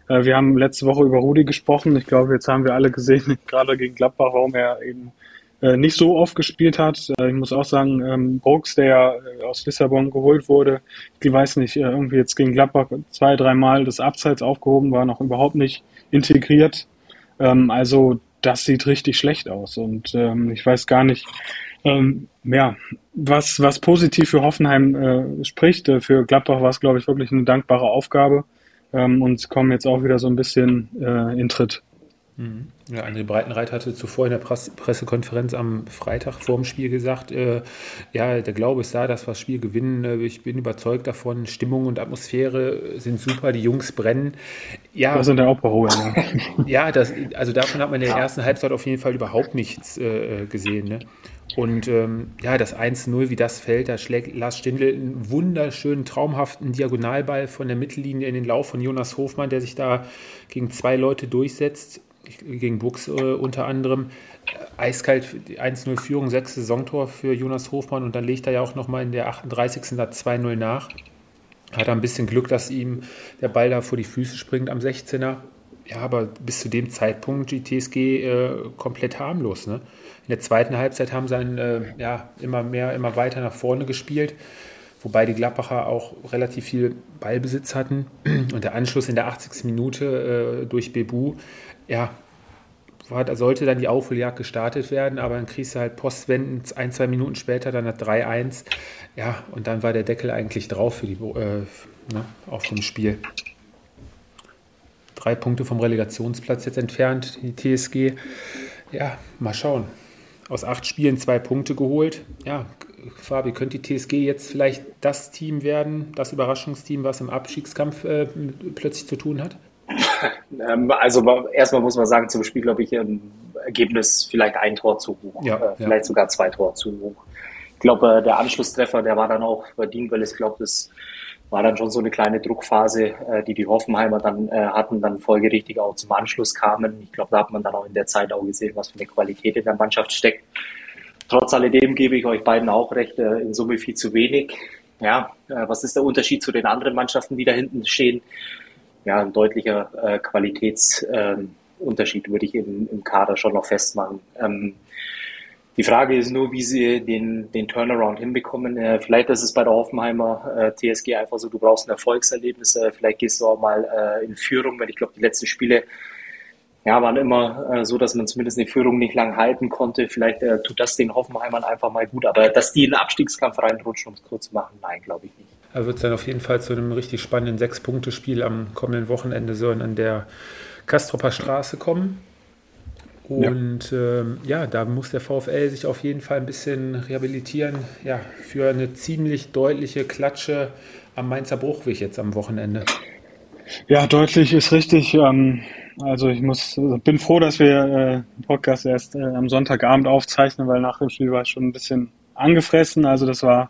[SPEAKER 3] äh, wir haben letzte Woche über Rudi gesprochen. Ich glaube, jetzt haben wir alle gesehen, gerade gegen Gladbach, warum er eben äh, nicht so oft gespielt hat. Äh, ich muss auch sagen, ähm, Brooks, der ja aus Lissabon geholt wurde, ich weiß nicht, irgendwie jetzt gegen Gladbach zwei, dreimal das Abseits aufgehoben war, noch überhaupt nicht integriert. Ähm, also das sieht richtig schlecht aus und ähm, ich weiß gar nicht, ja, was, was positiv für Hoffenheim äh, spricht. Für Gladbach war es, glaube ich, wirklich eine dankbare Aufgabe ähm, und kommen jetzt auch wieder so ein bisschen äh, in Tritt.
[SPEAKER 2] Mhm. Ja, André Breitenreit hatte zuvor in der Presse Pressekonferenz am Freitag vor dem Spiel gesagt, äh, ja, der Glaube ist da, dass wir das Spiel gewinnen. Äh, ich bin überzeugt davon. Stimmung und Atmosphäre sind super, die Jungs brennen.
[SPEAKER 3] Ja, das sind der Opera,
[SPEAKER 2] ja. ja, das, also davon hat man in der ersten Halbzeit auf jeden Fall überhaupt nichts äh, gesehen. Ne? Und ähm, ja, das 1-0, wie das fällt, da schlägt Lars Stindl einen wunderschönen, traumhaften Diagonalball von der Mittellinie in den Lauf von Jonas Hofmann, der sich da gegen zwei Leute durchsetzt, gegen Buchs äh, unter anderem. Eiskalt 1-0 Führung, sechs Saisontor für Jonas Hofmann und dann legt er ja auch nochmal in der 38. da 2-0 nach. Hat er ein bisschen Glück, dass ihm der Ball da vor die Füße springt am 16er. Ja, aber bis zu dem Zeitpunkt die TSG äh, komplett harmlos. Ne? In der zweiten Halbzeit haben sie dann äh, ja, immer mehr, immer weiter nach vorne gespielt, wobei die Gladbacher auch relativ viel Ballbesitz hatten. Und der Anschluss in der 80. Minute äh, durch Bebu, ja, war, sollte dann die Aufholjagd gestartet werden, aber dann kriegst du halt postwendend ein, zwei Minuten später dann das 3-1. Ja, und dann war der Deckel eigentlich drauf für die, äh, ne, auf dem Spiel drei Punkte vom Relegationsplatz jetzt entfernt, die TSG. Ja, mal schauen. Aus acht Spielen zwei Punkte geholt. Ja, Fabi, könnte die TSG jetzt vielleicht das Team werden, das Überraschungsteam, was im Abstiegskampf äh, plötzlich zu tun hat?
[SPEAKER 4] Ähm, also erstmal muss man sagen, zum Spiel, glaube ich, ein Ergebnis vielleicht ein Tor zu hoch, ja, äh, vielleicht ja. sogar zwei Tore zu hoch. Ich glaube, äh, der Anschlusstreffer, der war dann auch verdient, weil ich glaube, das war dann schon so eine kleine Druckphase, äh, die die Hoffenheimer dann äh, hatten, dann folgerichtig auch zum Anschluss kamen. Ich glaube, da hat man dann auch in der Zeit auch gesehen, was für eine Qualität in der Mannschaft steckt. Trotz alledem gebe ich euch beiden auch recht, äh, in Summe viel zu wenig. Ja, äh, was ist der Unterschied zu den anderen Mannschaften, die da hinten stehen? Ja, ein deutlicher äh, Qualitätsunterschied äh, würde ich im, im Kader schon noch festmachen. Ähm, die Frage ist nur, wie sie den, den Turnaround hinbekommen. Äh, vielleicht ist es bei der Hoffenheimer äh, TSG einfach so, du brauchst ein Erfolgserlebnis. Äh, vielleicht gehst du auch mal in Führung, weil ich glaube, die letzten Spiele ja, waren immer äh, so, dass man zumindest eine Führung nicht lang halten konnte. Vielleicht äh, tut das den Hoffenheimern einfach mal gut. Aber dass die in den Abstiegskampf reinrutschen, um es kurz zu machen, nein, glaube ich nicht.
[SPEAKER 2] Er wird dann auf jeden Fall zu einem richtig spannenden Sechs-Punkte-Spiel am kommenden Wochenende sollen an der Kastropper Straße kommen. Und ja. Ähm, ja, da muss der VfL sich auf jeden Fall ein bisschen rehabilitieren. Ja, für eine ziemlich deutliche Klatsche am Mainzer Bruchweg jetzt am Wochenende.
[SPEAKER 3] Ja, deutlich ist richtig. Ähm, also ich muss, bin froh, dass wir äh, den Podcast erst äh, am Sonntagabend aufzeichnen, weil nach dem Spiel war ich schon ein bisschen angefressen. Also das war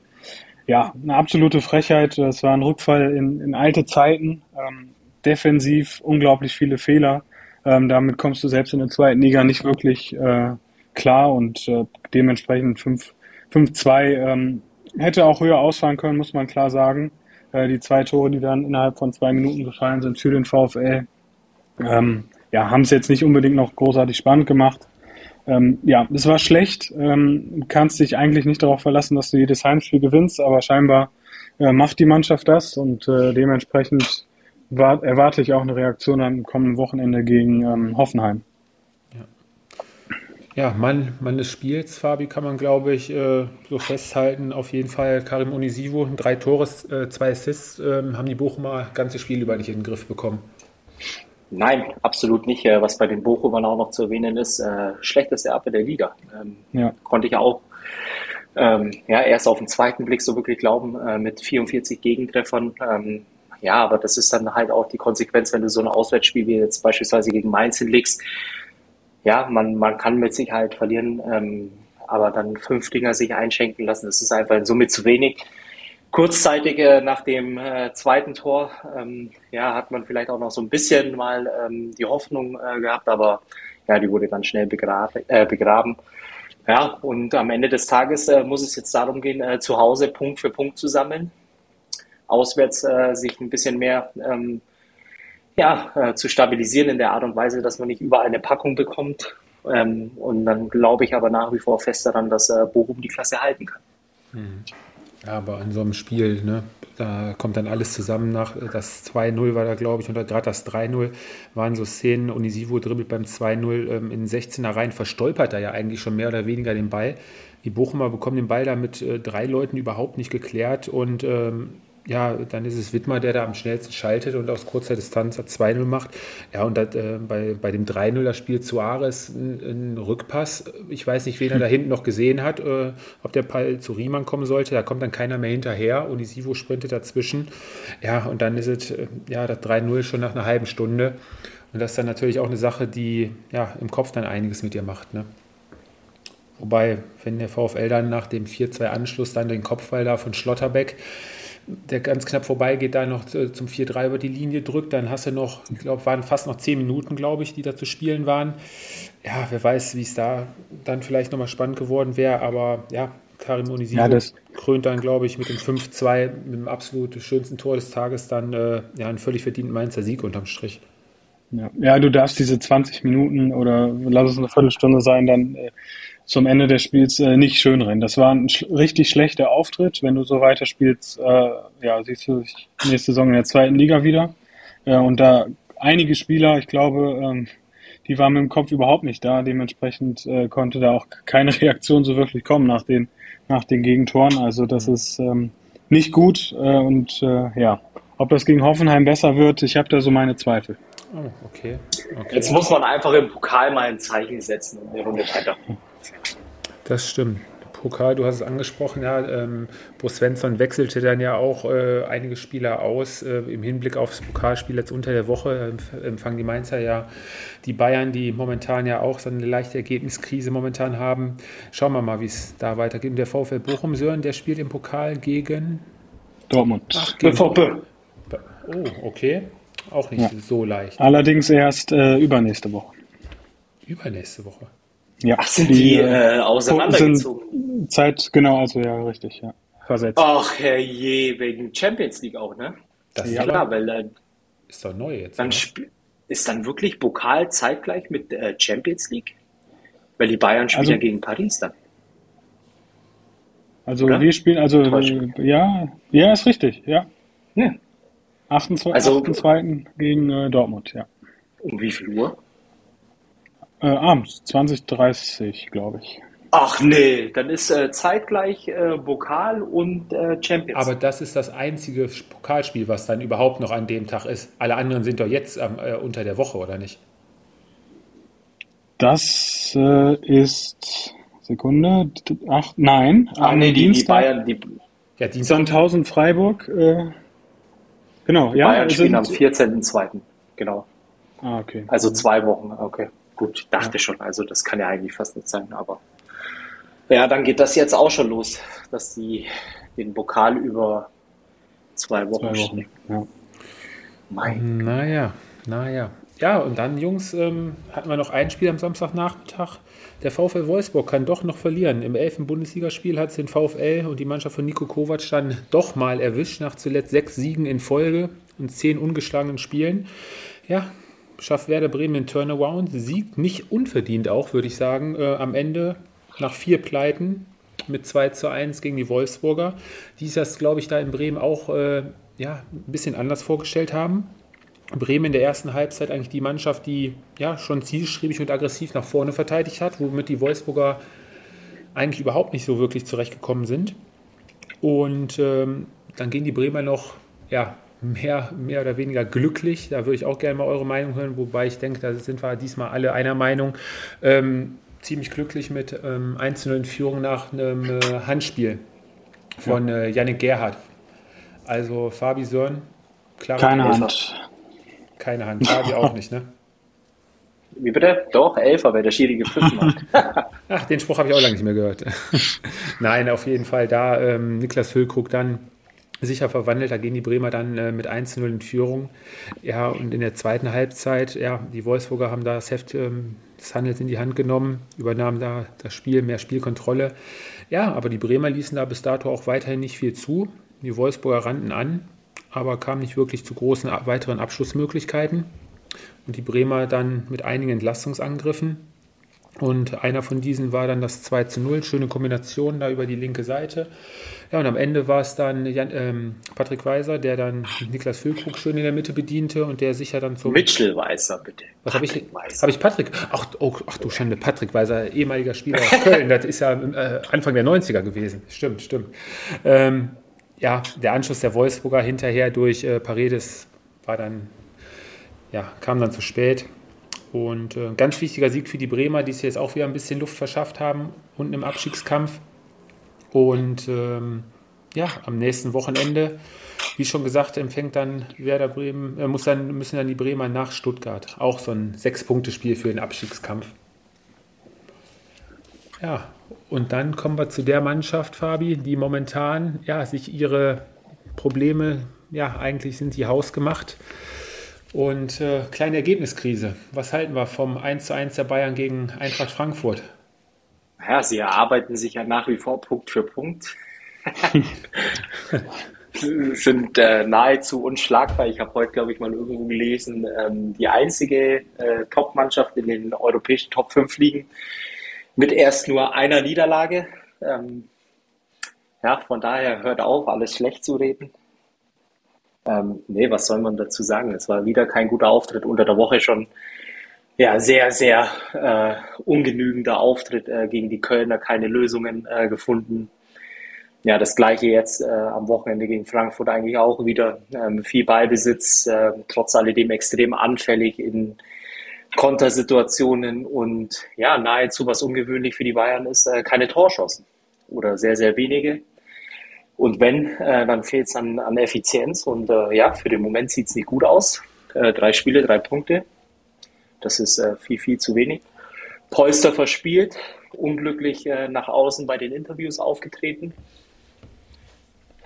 [SPEAKER 3] ja eine absolute Frechheit. Das war ein Rückfall in, in alte Zeiten. Ähm, defensiv unglaublich viele Fehler. Ähm, damit kommst du selbst in der zweiten Liga nicht wirklich äh, klar und äh, dementsprechend 5-2 ähm, hätte auch höher ausfallen können, muss man klar sagen. Äh, die zwei Tore, die dann innerhalb von zwei Minuten gefallen sind für den VfL, ähm, ja, haben es jetzt nicht unbedingt noch großartig spannend gemacht. Ähm, ja, es war schlecht. Ähm, du kannst dich eigentlich nicht darauf verlassen, dass du jedes Heimspiel gewinnst, aber scheinbar äh, macht die Mannschaft das und äh, dementsprechend erwarte ich auch eine Reaktion am kommenden Wochenende gegen ähm, Hoffenheim.
[SPEAKER 2] Ja. Mann, Mann des Spiels, Fabi, kann man, glaube ich, äh, so festhalten. Auf jeden Fall Karim Onisivo, drei Tore, äh, zwei Assists, äh, haben die Bochumer ganze Spiel über nicht in den Griff bekommen.
[SPEAKER 4] Nein, absolut nicht. Äh, was bei den Bochumern auch noch zu erwähnen ist, äh, schlechteste Abwehr der Liga. Ähm, ja. Konnte ich auch ähm, ja, erst auf den zweiten Blick so wirklich glauben, äh, mit 44 Gegentreffern. Ähm, ja, aber das ist dann halt auch die Konsequenz, wenn du so ein Auswärtsspiel wie jetzt beispielsweise gegen Mainz hinlegst. Ja, man, man kann mit Sicherheit verlieren, ähm, aber dann fünf Dinger sich einschenken lassen, das ist einfach in Summe zu wenig. Kurzzeitig äh, nach dem äh, zweiten Tor, ähm, ja, hat man vielleicht auch noch so ein bisschen mal ähm, die Hoffnung äh, gehabt, aber ja, die wurde dann schnell begraben. Äh, begraben. Ja, und am Ende des Tages äh, muss es jetzt darum gehen, äh, zu Hause Punkt für Punkt zu sammeln auswärts sich ein bisschen mehr ähm, ja, zu stabilisieren in der Art und Weise, dass man nicht überall eine Packung bekommt. Ähm, und dann glaube ich aber nach wie vor fest daran, dass Bochum die Klasse halten kann.
[SPEAKER 2] Mhm. Ja, aber in so einem Spiel, ne, da kommt dann alles zusammen nach. Das 2-0 war da, glaube ich, und gerade das 3-0 waren so Szenen. Unisivo dribbelt beim 2-0 ähm, in 16er rein, verstolpert er ja eigentlich schon mehr oder weniger den Ball. Die Bochumer bekommen den Ball da mit äh, drei Leuten überhaupt nicht geklärt und ähm, ja, dann ist es Wittmer, der da am schnellsten schaltet und aus kurzer Distanz 2-0 macht. Ja, und das, äh, bei, bei dem 3-0er Spiel zu Ares ein, ein, Rückpass. Ich weiß nicht, wen er da hinten noch gesehen hat, äh, ob der Ball zu Riemann kommen sollte. Da kommt dann keiner mehr hinterher. und die Sivo sprintet dazwischen. Ja, und dann ist es äh, ja, das 3-0 schon nach einer halben Stunde. Und das ist dann natürlich auch eine Sache, die ja, im Kopf dann einiges mit dir macht. Ne? Wobei, wenn der VfL dann nach dem 4-2-Anschluss dann den Kopfball da von Schlotterbeck der ganz knapp vorbeigeht, da noch zum 4-3 über die Linie drückt. Dann hast du noch, ich glaube, waren fast noch 10 Minuten, glaube ich, die da zu spielen waren. Ja, wer weiß, wie es da dann vielleicht nochmal spannend geworden wäre, aber ja, Karim Onisivo
[SPEAKER 3] ja,
[SPEAKER 2] krönt dann, glaube ich, mit dem 5-2, mit dem absolut schönsten Tor des Tages, dann äh, ja, einen völlig verdienten Mainzer Sieg unterm Strich.
[SPEAKER 3] Ja. ja, du darfst diese 20 Minuten oder lass es eine Viertelstunde sein, dann äh, zum Ende des Spiels äh, nicht schön rennen. Das war ein sch richtig schlechter Auftritt. Wenn du so weiterspielst, äh, ja, siehst du dich nächste Saison in der zweiten Liga wieder. Äh, und da einige Spieler, ich glaube, ähm, die waren mit dem Kopf überhaupt nicht da. Dementsprechend äh, konnte da auch keine Reaktion so wirklich kommen nach den, nach den Gegentoren. Also das mhm. ist ähm, nicht gut. Äh, und äh, ja, ob das gegen Hoffenheim besser wird, ich habe da so meine Zweifel.
[SPEAKER 4] Oh, okay. okay. Jetzt muss man einfach im Pokal mal ein Zeichen setzen und eine Runde weiter.
[SPEAKER 2] Das stimmt. Pokal, du hast es angesprochen, ja, ähm, Bo Svensson wechselte dann ja auch äh, einige Spieler aus äh, im Hinblick aufs Pokalspiel jetzt unter der Woche. Äh, empfangen die Mainzer ja die Bayern, die momentan ja auch so eine leichte Ergebniskrise momentan haben. Schauen wir mal, wie es da weitergeht. Und der VfL Bochum Sören, der spielt im Pokal gegen
[SPEAKER 3] Dortmund.
[SPEAKER 2] Ach, gegen BVB. Oh, okay. Auch nicht ja. so leicht.
[SPEAKER 3] Allerdings erst äh, übernächste Woche.
[SPEAKER 2] Übernächste Woche?
[SPEAKER 4] Ja, Ach, sind die, die äh, äh auseinandergezogen?
[SPEAKER 3] Zeit, genau, also ja, richtig, ja.
[SPEAKER 4] Versetzt. Ach, herrje, wegen Champions League auch, ne?
[SPEAKER 2] Das ja, klar, weil dann. Ist doch neu jetzt.
[SPEAKER 4] Dann ist dann wirklich Pokal zeitgleich mit äh, Champions League? Weil die Bayern spielen also, ja gegen Paris dann.
[SPEAKER 3] Also Oder? wir spielen, also ja, ja, ist richtig, ja. Ja. 28. Also, 28. gegen äh, Dortmund, ja.
[SPEAKER 4] Um wie viel Uhr?
[SPEAKER 3] Äh, abends, 20.30 glaube ich.
[SPEAKER 4] Ach nee, dann ist äh, zeitgleich äh, Pokal und äh, Champions.
[SPEAKER 2] Aber das ist das einzige Pokalspiel, was dann überhaupt noch an dem Tag ist. Alle anderen sind doch jetzt äh, unter der Woche, oder nicht?
[SPEAKER 3] Das äh, ist Sekunde, ach nein,
[SPEAKER 4] ah, nee, die, Dienstag, die Bayern, die
[SPEAKER 3] ja, Dienstag. Sandhausen Freiburg, äh, genau,
[SPEAKER 4] die ja. Bayern spielen am 14.02. Genau.
[SPEAKER 3] Ah, okay.
[SPEAKER 4] Also zwei Wochen, okay. Gut, ich dachte ja. schon, also das kann ja eigentlich fast nicht sein, aber ja, dann geht das jetzt auch schon los, dass die den Pokal über zwei Wochen, zwei Wochen. Ja.
[SPEAKER 2] Mein naja, naja. Ja, und dann, Jungs, ähm, hatten wir noch ein Spiel am Samstagnachmittag. Der VfL Wolfsburg kann doch noch verlieren. Im 11. Bundesligaspiel hat es den VfL und die Mannschaft von Nico Kovac dann doch mal erwischt, nach zuletzt sechs Siegen in Folge und zehn ungeschlagenen Spielen. Ja, schafft Werder Bremen den Turnaround, siegt nicht unverdient auch, würde ich sagen, äh, am Ende nach vier Pleiten mit 2 zu 1 gegen die Wolfsburger, die sich das, glaube ich, da in Bremen auch äh, ja, ein bisschen anders vorgestellt haben. Bremen in der ersten Halbzeit eigentlich die Mannschaft, die ja schon zielstrebig und aggressiv nach vorne verteidigt hat, womit die Wolfsburger eigentlich überhaupt nicht so wirklich zurechtgekommen sind. Und ähm, dann gehen die Bremer noch ja, mehr, mehr oder weniger glücklich. Da würde ich auch gerne mal eure Meinung hören, wobei ich denke, da sind wir diesmal alle einer Meinung. Ähm, ziemlich glücklich mit ähm, 1 in Führung nach einem äh, Handspiel von ja. äh, Yannick Gerhardt. Also Fabi Sörn,
[SPEAKER 3] klar. Keine Hand.
[SPEAKER 2] Keine Hand, Fabi auch nicht, ne?
[SPEAKER 4] Wie bitte? Doch, Elfer, weil der Schiri gepfiffen hat.
[SPEAKER 2] Ach, den Spruch habe ich auch lange nicht mehr gehört. Nein, auf jeden Fall da ähm, Niklas Füllkrug dann sicher verwandelt. Da gehen die Bremer dann äh, mit 1-0 in Führung. Ja, und in der zweiten Halbzeit, ja, die Wolfsburger haben da das Heft ähm, des Handels in die Hand genommen, übernahmen da das Spiel, mehr Spielkontrolle. Ja, aber die Bremer ließen da bis dato auch weiterhin nicht viel zu. Die Wolfsburger rannten an, aber kamen nicht wirklich zu großen weiteren Abschlussmöglichkeiten. Und die Bremer dann mit einigen Entlastungsangriffen. Und einer von diesen war dann das 2 zu 0. Schöne Kombination da über die linke Seite. Ja, und am Ende war es dann Jan, ähm, Patrick Weiser, der dann Niklas Füllkrug schön in der Mitte bediente und der sicher dann zum.
[SPEAKER 4] Mitchell Weiser, bitte.
[SPEAKER 2] Was habe ich? Habe ich Patrick? Ach, oh, ach du Schande, Patrick Weiser, ehemaliger Spieler aus Köln. das ist ja äh, Anfang der 90er gewesen. Stimmt, stimmt. Ähm, ja, der Anschluss der Wolfsburger hinterher durch äh, Paredes war dann, ja, kam dann zu spät. Und äh, ganz wichtiger Sieg für die Bremer, die sich jetzt auch wieder ein bisschen Luft verschafft haben unten im Abstiegskampf. Und ähm, ja, am nächsten Wochenende, wie schon gesagt, empfängt dann Werder Bremen, äh, muss dann, müssen dann die Bremer nach Stuttgart. Auch so ein Sechs-Punkte-Spiel für den Abstiegskampf. Ja, und dann kommen wir zu der Mannschaft, Fabi, die momentan ja, sich ihre Probleme, ja, eigentlich sind die hausgemacht. Und äh, kleine Ergebniskrise. Was halten wir vom 1:1 der Bayern gegen Eintracht Frankfurt?
[SPEAKER 4] Ja, sie erarbeiten sich ja nach wie vor Punkt für Punkt. sind äh, nahezu unschlagbar. Ich habe heute, glaube ich, mal irgendwo gelesen, ähm, die einzige äh, Top-Mannschaft in den europäischen Top 5 Ligen mit erst nur einer Niederlage. Ähm, ja, von daher hört auf, alles schlecht zu reden. Ähm, nee, was soll man dazu sagen? Es war wieder kein guter Auftritt unter der Woche schon. Ja, sehr, sehr äh, ungenügender Auftritt äh, gegen die Kölner, keine Lösungen äh, gefunden ja, das gleiche jetzt äh, am Wochenende gegen Frankfurt eigentlich auch wieder. Ähm, viel Ballbesitz, äh, trotz alledem extrem anfällig in Kontersituationen und ja, nahezu was ungewöhnlich für die Bayern ist, äh, keine Torschancen oder sehr, sehr wenige. Und wenn, dann fehlt es an, an Effizienz und ja, für den Moment sieht es nicht gut aus. Drei Spiele, drei Punkte. Das ist äh, viel, viel zu wenig. Polster verspielt, unglücklich äh, nach außen bei den Interviews aufgetreten.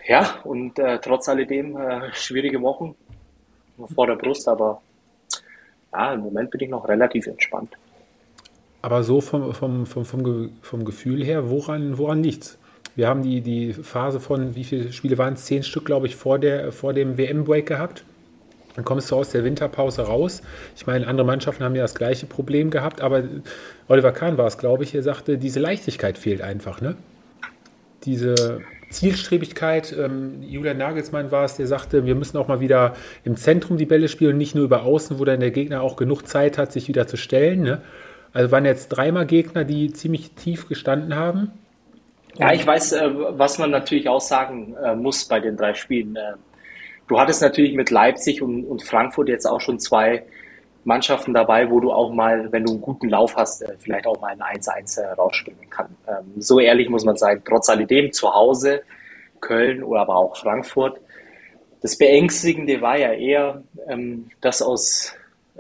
[SPEAKER 4] Ja, und äh, trotz alledem äh, schwierige Wochen vor der Brust, aber ja, im Moment bin ich noch relativ entspannt.
[SPEAKER 2] Aber so vom, vom, vom, vom, vom Gefühl her, woran, woran liegt's? Wir haben die, die Phase von, wie viele Spiele waren es? Zehn Stück, glaube ich, vor, der, vor dem WM-Break gehabt. Dann kommst du aus der Winterpause raus. Ich meine, andere Mannschaften haben ja das gleiche Problem gehabt, aber Oliver Kahn war es, glaube ich, er sagte, diese Leichtigkeit fehlt einfach, ne? Diese, Zielstrebigkeit. Ähm, Julian Nagelsmann war es, der sagte, wir müssen auch mal wieder im Zentrum die Bälle spielen und nicht nur über Außen, wo dann der Gegner auch genug Zeit hat, sich wieder zu stellen. Ne? Also waren jetzt dreimal Gegner, die ziemlich tief gestanden haben.
[SPEAKER 4] Ja, ich weiß, äh, was man natürlich auch sagen äh, muss bei den drei Spielen. Äh, du hattest natürlich mit Leipzig und, und Frankfurt jetzt auch schon zwei Mannschaften dabei, wo du auch mal, wenn du einen guten Lauf hast, äh, vielleicht auch mal ein 1-1 äh, rausspringen kann. Ähm, so ehrlich muss man sagen, trotz alledem zu Hause, Köln oder aber auch Frankfurt. Das Beängstigende war ja eher, ähm, dass aus,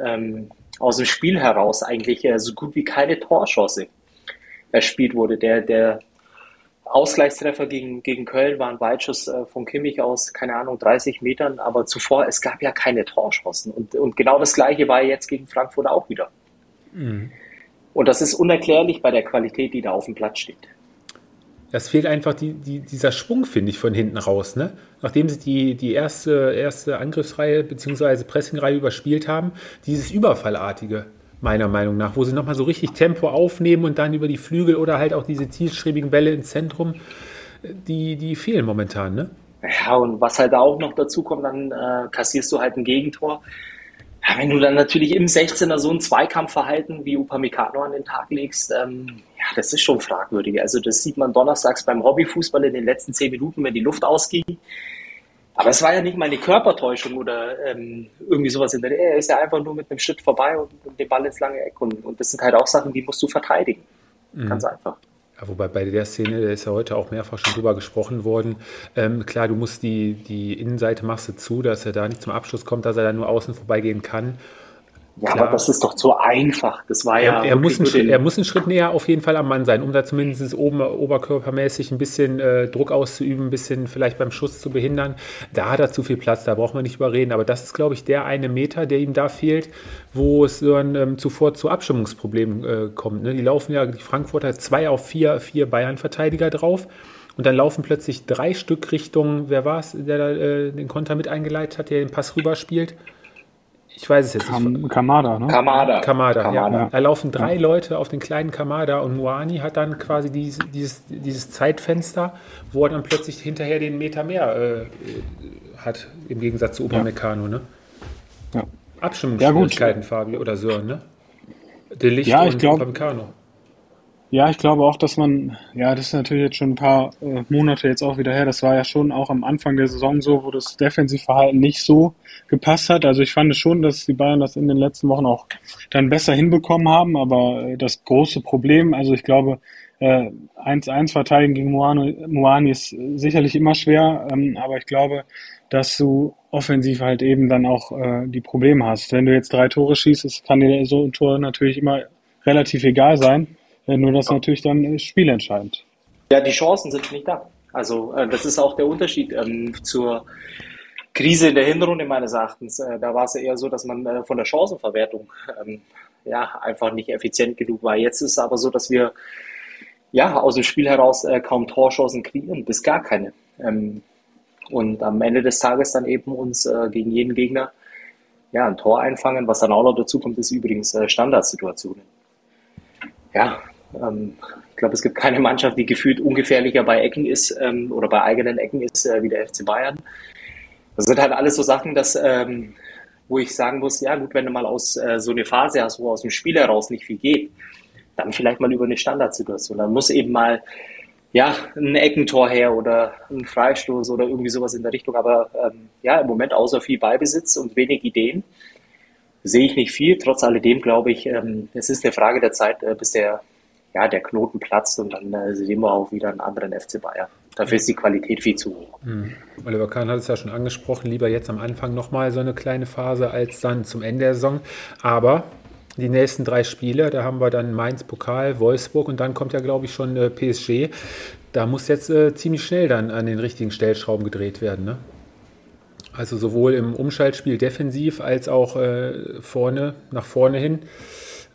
[SPEAKER 4] ähm, aus dem Spiel heraus eigentlich äh, so gut wie keine Torchance erspielt wurde. Der, der Ausgleichstreffer gegen, gegen Köln war ein Weitschuss äh, von Kimmich aus, keine Ahnung, 30 Metern, aber zuvor, es gab ja keine Torchancen. Und, und genau das Gleiche war jetzt gegen Frankfurt auch wieder. Mhm. Und das ist unerklärlich bei der Qualität, die da auf dem Platz steht.
[SPEAKER 2] Es fehlt einfach die, die, dieser Schwung, finde ich, von hinten raus. Ne? Nachdem sie die, die erste, erste Angriffsreihe bzw. Pressingreihe überspielt haben, dieses Überfallartige meiner Meinung nach, wo sie nochmal so richtig Tempo aufnehmen und dann über die Flügel oder halt auch diese zielstrebigen Bälle ins Zentrum, die, die fehlen momentan, ne?
[SPEAKER 4] Ja, und was halt auch noch dazu kommt, dann äh, kassierst du halt ein Gegentor. Ja, wenn du dann natürlich im 16er so ein Zweikampfverhalten wie Upamecano an den Tag legst, ähm, ja, das ist schon fragwürdig. Also das sieht man donnerstags beim Hobbyfußball in den letzten zehn Minuten, wenn die Luft ausging. Aber es war ja nicht mal eine Körpertäuschung oder ähm, irgendwie sowas in der Er ist ja einfach nur mit einem Schritt vorbei und, und den Ball ins lange Eck. Und, und das sind halt auch Sachen, die musst du verteidigen. Mhm. Ganz einfach.
[SPEAKER 2] Ja, wobei bei der Szene, da ist ja heute auch mehrfach schon drüber gesprochen worden. Ähm, klar, du musst die, die Innenseite machst du zu, dass er da nicht zum Abschluss kommt, dass er da nur außen vorbeigehen kann.
[SPEAKER 4] Ja, Klar. aber das ist doch zu einfach. Das war ja.
[SPEAKER 2] Er, er muss, einen Schritt, er muss einen Schritt näher auf jeden Fall am Mann sein, um da zumindest oben oberkörpermäßig ein bisschen äh, Druck auszuüben, ein bisschen vielleicht beim Schuss zu behindern. Da hat er zu viel Platz, da braucht man nicht überreden. Aber das ist, glaube ich, der eine Meter, der ihm da fehlt, wo es dann ähm, zuvor zu Abstimmungsproblemen äh, kommt. Ne? Die laufen ja, die Frankfurter zwei auf vier, vier Bayern-Verteidiger drauf. Und dann laufen plötzlich drei Stück Richtung, wer war es, der da äh, den Konter mit eingeleitet hat, der den Pass rüberspielt? spielt? Ich weiß es jetzt
[SPEAKER 3] Kam, nicht. Kamada, ne?
[SPEAKER 2] Kamada. Kamada, Kamada. Ja. Da laufen drei ja. Leute auf den kleinen Kamada und Moani hat dann quasi dieses, dieses, dieses Zeitfenster, wo er dann plötzlich hinterher den Meter mehr äh, hat, im Gegensatz zu Upamecano, ne? Ja. Abstimmungsschwierigkeiten, ja, Fabi oder Sören, ne?
[SPEAKER 3] Delicht ja, ich und glaub, Upamecano. Ja, ich glaube auch, dass man, ja, das ist natürlich jetzt schon ein paar äh, Monate jetzt auch wieder her. Das war ja schon auch am Anfang der Saison so, wo das Defensivverhalten nicht so gepasst hat. Also ich fand schon, dass die Bayern das in den letzten Wochen auch dann besser hinbekommen haben. Aber äh, das große Problem, also ich glaube, 1-1 äh, verteidigen gegen Moani, ist sicherlich immer schwer. Ähm, aber ich glaube, dass du offensiv halt eben dann auch äh, die Probleme hast. Wenn du jetzt drei Tore schießt, kann dir so ein Tor natürlich immer relativ egal sein. Nur das natürlich dann spielentscheidend.
[SPEAKER 4] Ja, die Chancen sind nicht da. Also äh, das ist auch der Unterschied ähm, zur Krise in der Hinrunde meines Erachtens. Äh, da war es ja eher so, dass man äh, von der Chancenverwertung ähm, ja einfach nicht effizient genug war. Jetzt ist es aber so, dass wir ja, aus dem Spiel heraus äh, kaum Torchancen kreieren, bis gar keine. Ähm, und am Ende des Tages dann eben uns äh, gegen jeden Gegner ja, ein Tor einfangen. Was dann auch noch dazu kommt, ist übrigens äh, Standardsituationen. Ja, ähm, ich glaube, es gibt keine Mannschaft, die gefühlt ungefährlicher bei Ecken ist ähm, oder bei eigenen Ecken ist äh, wie der FC Bayern. Das sind halt alles so Sachen, dass, ähm, wo ich sagen muss, ja gut, wenn du mal aus äh, so eine Phase hast, wo aus dem Spiel heraus nicht viel geht, dann vielleicht mal über eine Standardsituation. Dann muss eben mal ja, ein Eckentor her oder ein Freistoß oder irgendwie sowas in der Richtung. Aber ähm, ja, im Moment außer viel Beibesitz und wenig Ideen sehe ich nicht viel. Trotz alledem glaube ich, ähm, es ist eine Frage der Zeit, äh, bis der, ja, der Knoten platzt und dann äh, sehen wir auch wieder einen anderen FC Bayern. Dafür ist die Qualität viel zu hoch. Mhm.
[SPEAKER 2] Oliver Kahn hat es ja schon angesprochen, lieber jetzt am Anfang nochmal so eine kleine Phase als dann zum Ende der Saison. Aber die nächsten drei Spiele, da haben wir dann Mainz, Pokal, Wolfsburg und dann kommt ja, glaube ich, schon äh, PSG. Da muss jetzt äh, ziemlich schnell dann an den richtigen Stellschrauben gedreht werden. Ne? Also sowohl im Umschaltspiel defensiv als auch äh, vorne, nach vorne hin.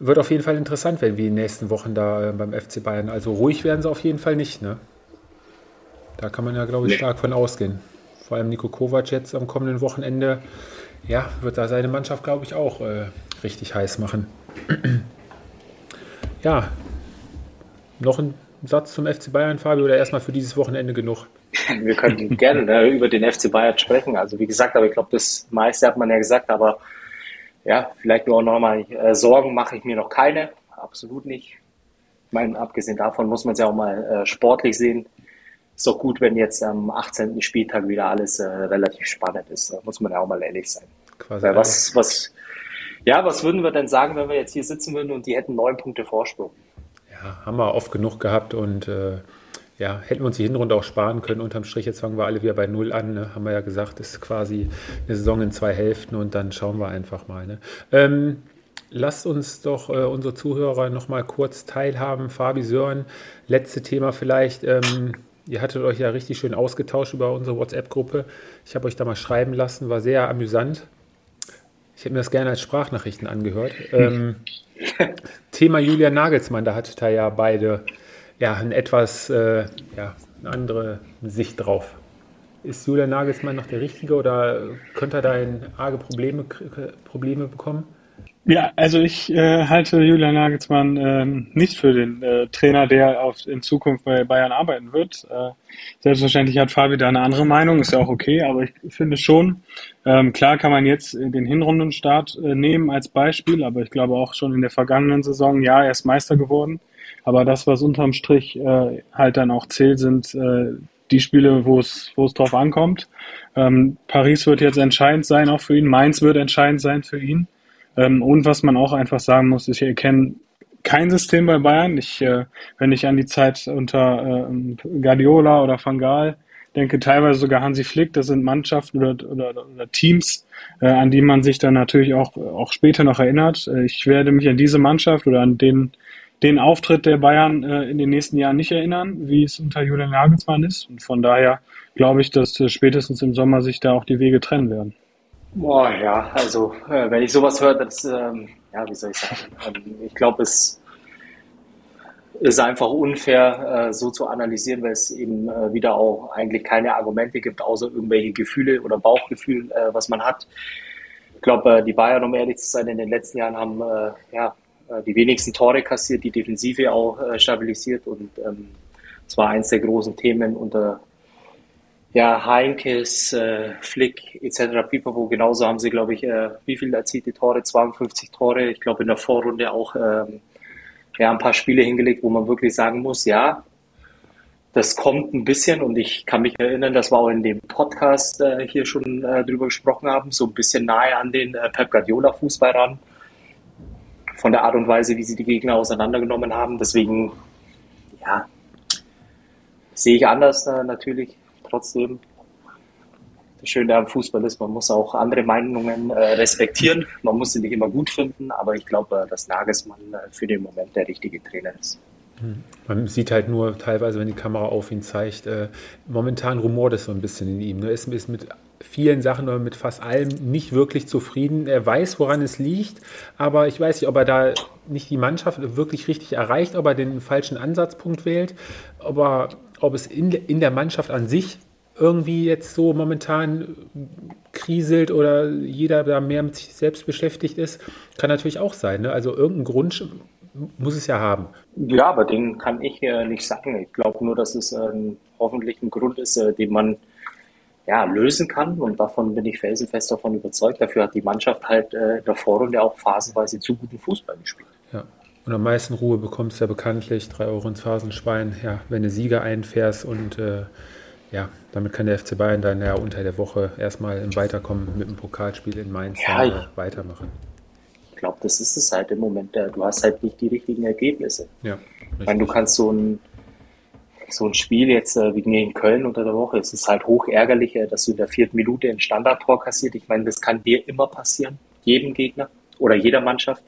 [SPEAKER 2] Wird auf jeden Fall interessant werden, wie in den nächsten Wochen da äh, beim FC Bayern. Also ruhig werden sie auf jeden Fall nicht. Ne? Da kann man ja, glaube ich, stark von ausgehen. Vor allem Nico Kovac jetzt am kommenden Wochenende, ja, wird da seine Mannschaft, glaube ich, auch äh, richtig heiß machen. ja, noch ein Satz zum FC Bayern, Fabio, oder erstmal für dieses Wochenende genug?
[SPEAKER 4] Wir können gerne ne, über den FC Bayern sprechen. Also wie gesagt, aber ich glaube, das meiste hat man ja gesagt, aber ja, vielleicht nur noch mal äh, Sorgen mache ich mir noch keine, absolut nicht. Ich meine, abgesehen davon muss man es ja auch mal äh, sportlich sehen. Ist doch gut, wenn jetzt am 18. Spieltag wieder alles äh, relativ spannend ist. Da muss man ja auch mal ehrlich sein. Quasi was, was, ja, was würden wir denn sagen, wenn wir jetzt hier sitzen würden und die hätten neun Punkte Vorsprung?
[SPEAKER 2] Ja, haben wir oft genug gehabt und äh, ja, hätten wir uns die Hinrunde auch sparen können. Unterm Strich, jetzt fangen wir alle wieder bei Null an. Ne? Haben wir ja gesagt, das ist quasi eine Saison in zwei Hälften und dann schauen wir einfach mal. Ne? Ähm, lasst uns doch äh, unsere Zuhörer noch mal kurz teilhaben. Fabi Sören, letzte Thema vielleicht. Ähm, ihr hattet euch ja richtig schön ausgetauscht über unsere WhatsApp-Gruppe. Ich habe euch da mal schreiben lassen, war sehr amüsant. Ich hätte mir das gerne als Sprachnachrichten angehört. Ähm, Thema Julian Nagelsmann, da hattet ihr ja beide ja, ein etwas äh, ja, eine andere Sicht drauf. Ist Julian Nagelsmann noch der Richtige oder könnte er da in arge Probleme, Probleme bekommen?
[SPEAKER 3] Ja, also ich äh, halte Julian Nagelsmann äh, nicht für den äh, Trainer, der auf, in Zukunft bei Bayern arbeiten wird. Äh, selbstverständlich hat Fabi da eine andere Meinung, ist ja auch okay, aber ich finde schon, ähm, klar kann man jetzt den Hinrundenstart äh, nehmen als Beispiel, aber ich glaube auch schon in der vergangenen Saison, ja, er ist Meister geworden, aber das, was unterm Strich äh, halt dann auch zählt, sind äh, die Spiele, wo es drauf ankommt. Ähm, Paris wird jetzt entscheidend sein, auch für ihn. Mainz wird entscheidend sein für ihn. Ähm, und was man auch einfach sagen muss, ich erkenne kein System bei Bayern. Ich, äh, wenn ich an die Zeit unter äh, Guardiola oder Van Gaal denke, teilweise sogar Hansi Flick, das sind Mannschaften oder, oder, oder Teams, äh, an die man sich dann natürlich auch, auch später noch erinnert. Äh, ich werde mich an diese Mannschaft oder an den, den Auftritt der Bayern äh, in den nächsten Jahren nicht erinnern, wie es unter Julian Nagelsmann ist. Und von daher glaube ich, dass äh, spätestens im Sommer sich da auch die Wege trennen werden.
[SPEAKER 4] Boah, ja, also äh, wenn ich sowas höre, das, ähm, ja, wie soll ich sagen, ähm, ich glaube, es ist einfach unfair, äh, so zu analysieren, weil es eben äh, wieder auch eigentlich keine Argumente gibt, außer irgendwelche Gefühle oder Bauchgefühl, äh, was man hat. Ich glaube, die Bayern, um ehrlich zu sein, in den letzten Jahren haben ja, die wenigsten Tore kassiert, die Defensive auch stabilisiert und ähm, das war eins der großen Themen unter ja, Heinkes, äh, Flick etc. Pipapo, genauso haben sie, glaube ich, äh, wie viel erzielte Tore? 52 Tore. Ich glaube, in der Vorrunde auch ähm, ja, ein paar Spiele hingelegt, wo man wirklich sagen muss, ja, das kommt ein bisschen und ich kann mich erinnern, dass wir auch in dem Podcast äh, hier schon äh, drüber gesprochen haben, so ein bisschen nahe an den äh, Pep Guardiola Fußball ran. Von der Art und Weise, wie sie die Gegner auseinandergenommen haben. Deswegen, ja, sehe ich anders äh, natürlich trotzdem. Das Schöne am Fußball ist, man muss auch andere Meinungen äh, respektieren. Man muss sie nicht immer gut finden, aber ich glaube, äh, dass Nagelsmann äh, für den Moment der richtige Trainer ist.
[SPEAKER 2] Man sieht halt nur teilweise, wenn die Kamera auf ihn zeigt, äh, momentan rumort es so ein bisschen in ihm. Er ist, ist mit vielen Sachen oder mit fast allem nicht wirklich zufrieden. Er weiß, woran es liegt, aber ich weiß nicht, ob er da nicht die Mannschaft wirklich richtig erreicht, ob er den falschen Ansatzpunkt wählt, ob, er, ob es in, in der Mannschaft an sich irgendwie jetzt so momentan kriselt oder jeder da mehr mit sich selbst beschäftigt ist, kann natürlich auch sein. Ne? Also irgendein Grund muss es ja haben.
[SPEAKER 4] Ja, aber den kann ich äh, nicht sagen. Ich glaube nur, dass es äh, hoffentlich ein Grund ist, äh, den man ja, lösen kann. Und davon bin ich felsenfest davon überzeugt. Dafür hat die Mannschaft halt äh, in der Vorrunde auch phasenweise zu guten Fußball gespielt.
[SPEAKER 2] Ja. Und am meisten Ruhe bekommst du ja bekanntlich, drei Euro ins Phasenschwein, ja, wenn du Sieger einfährst und äh, ja, damit kann der FC Bayern dann ja unter der Woche erstmal im Weiterkommen mit dem Pokalspiel in Mainz ja, ich, weitermachen.
[SPEAKER 4] Ich glaube, das ist es halt im Moment. Du hast halt nicht die richtigen Ergebnisse.
[SPEAKER 2] Ja.
[SPEAKER 4] Ich meine, du kannst so ein, so ein Spiel jetzt äh, wie gegen Köln unter der Woche, es ist halt hoch ärgerlich, äh, dass du in der vierten Minute ein Standardtor kassiert. Ich meine, das kann dir immer passieren, jedem Gegner oder jeder Mannschaft.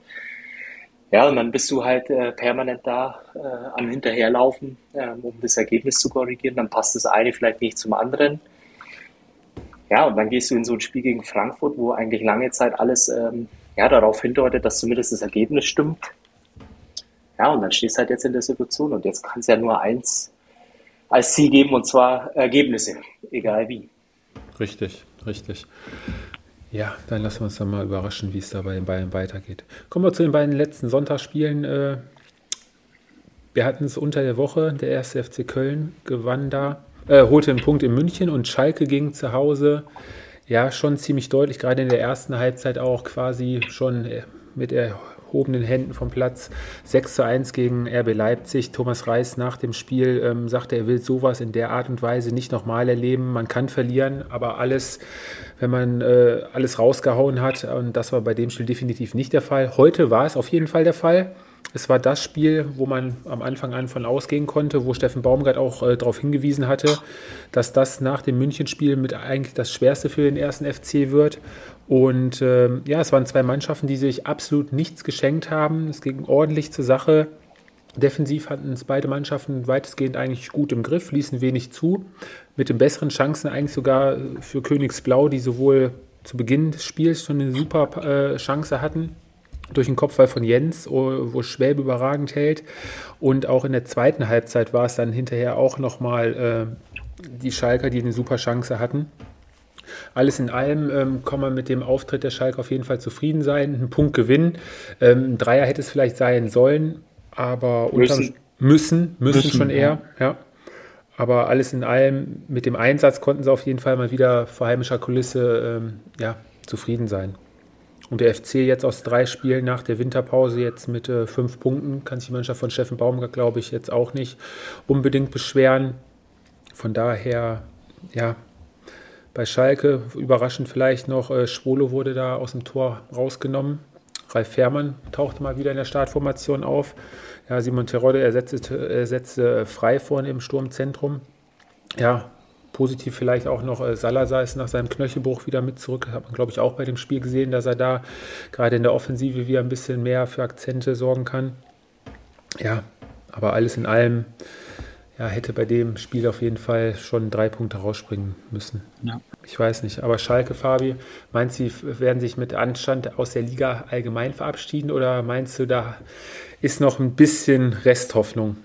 [SPEAKER 4] Ja, und dann bist du halt äh, permanent da äh, am Hinterherlaufen, äh, um das Ergebnis zu korrigieren. Dann passt das eine vielleicht nicht zum anderen. Ja, und dann gehst du in so ein Spiel gegen Frankfurt, wo eigentlich lange Zeit alles ähm, ja, darauf hindeutet, dass zumindest das Ergebnis stimmt. Ja, und dann stehst du halt jetzt in der Situation und jetzt kann es ja nur eins als Ziel geben und zwar Ergebnisse, egal wie.
[SPEAKER 2] Richtig, richtig. Ja, dann lassen wir uns dann mal überraschen, wie es da bei den Bayern weitergeht. Kommen wir zu den beiden letzten Sonntagsspielen. Äh, wir hatten es unter der Woche, der erste FC Köln gewann da, äh, holte einen Punkt in München und Schalke ging zu Hause. Ja, schon ziemlich deutlich, gerade in der ersten Halbzeit auch quasi schon äh, mit erhobenen Händen vom Platz. 6 zu 1 gegen RB Leipzig. Thomas Reis nach dem Spiel ähm, sagte, er will sowas in der Art und Weise nicht nochmal erleben. Man kann verlieren, aber alles, wenn man äh, alles rausgehauen hat, und das war bei dem Spiel definitiv nicht der Fall. Heute war es auf jeden Fall der Fall. Es war das Spiel, wo man am Anfang an von ausgehen konnte, wo Steffen Baumgart auch äh, darauf hingewiesen hatte, dass das nach dem Münchenspiel mit eigentlich das Schwerste für den ersten FC wird. Und äh, ja, es waren zwei Mannschaften, die sich absolut nichts geschenkt haben. Es ging ordentlich zur Sache. Defensiv hatten es beide Mannschaften weitestgehend eigentlich gut im Griff, ließen wenig zu. Mit den besseren Chancen eigentlich sogar für Königsblau, die sowohl zu Beginn des Spiels schon eine super äh, Chance hatten, durch den Kopfball von Jens, wo Schwäbe überragend hält. Und auch in der zweiten Halbzeit war es dann hinterher auch nochmal äh, die Schalker, die eine super Chance hatten. Alles in allem ähm, kann man mit dem Auftritt der Schalke auf jeden Fall zufrieden sein. Ein Punkt gewinnen. Ähm, ein Dreier hätte es vielleicht sein sollen, aber müssen, müssen, müssen, müssen schon eher. Ja. ja. Aber alles in allem mit dem Einsatz konnten sie auf jeden Fall mal wieder vor heimischer Kulisse ähm, ja, zufrieden sein. Und der FC jetzt aus drei Spielen nach der Winterpause jetzt mit äh, fünf Punkten, kann sich die Mannschaft von Steffen Baumgart, glaube ich, jetzt auch nicht unbedingt beschweren. Von daher, ja, bei Schalke überraschend vielleicht noch, äh, Schwolo wurde da aus dem Tor rausgenommen. Ralf Fährmann tauchte mal wieder in der Startformation auf. Ja, Simon Terodde ersetzte, ersetzte frei vorne im Sturmzentrum. Ja, Positiv vielleicht auch noch äh, Salazar ist nach seinem Knöchelbruch wieder mit zurück. Hat man, glaube ich, auch bei dem Spiel gesehen, dass er da gerade in der Offensive wieder ein bisschen mehr für Akzente sorgen kann. Ja, aber alles in allem ja, hätte bei dem Spiel auf jeden Fall schon drei Punkte rausspringen müssen. Ja. Ich weiß nicht. Aber Schalke, Fabi, meinst du, werden sich mit Anstand aus der Liga allgemein verabschieden oder meinst du, da ist noch ein bisschen Resthoffnung?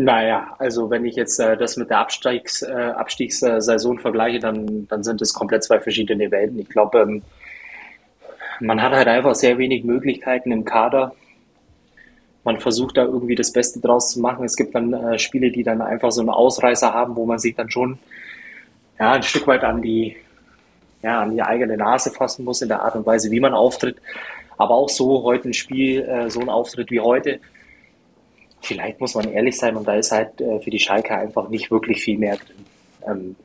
[SPEAKER 4] Naja, also wenn ich jetzt äh, das mit der Abstiegs, äh, Abstiegssaison vergleiche, dann, dann sind es komplett zwei verschiedene Welten. Ich glaube, ähm, man hat halt einfach sehr wenig Möglichkeiten im Kader. Man versucht da irgendwie das Beste draus zu machen. Es gibt dann äh, Spiele, die dann einfach so einen Ausreißer haben, wo man sich dann schon ja, ein Stück weit an die, ja, an die eigene Nase fassen muss in der Art und Weise, wie man auftritt. Aber auch so heute ein Spiel, äh, so ein Auftritt wie heute, vielleicht muss man ehrlich sein und da ist halt äh, für die Schalke einfach nicht wirklich viel mehr drin. Ähm,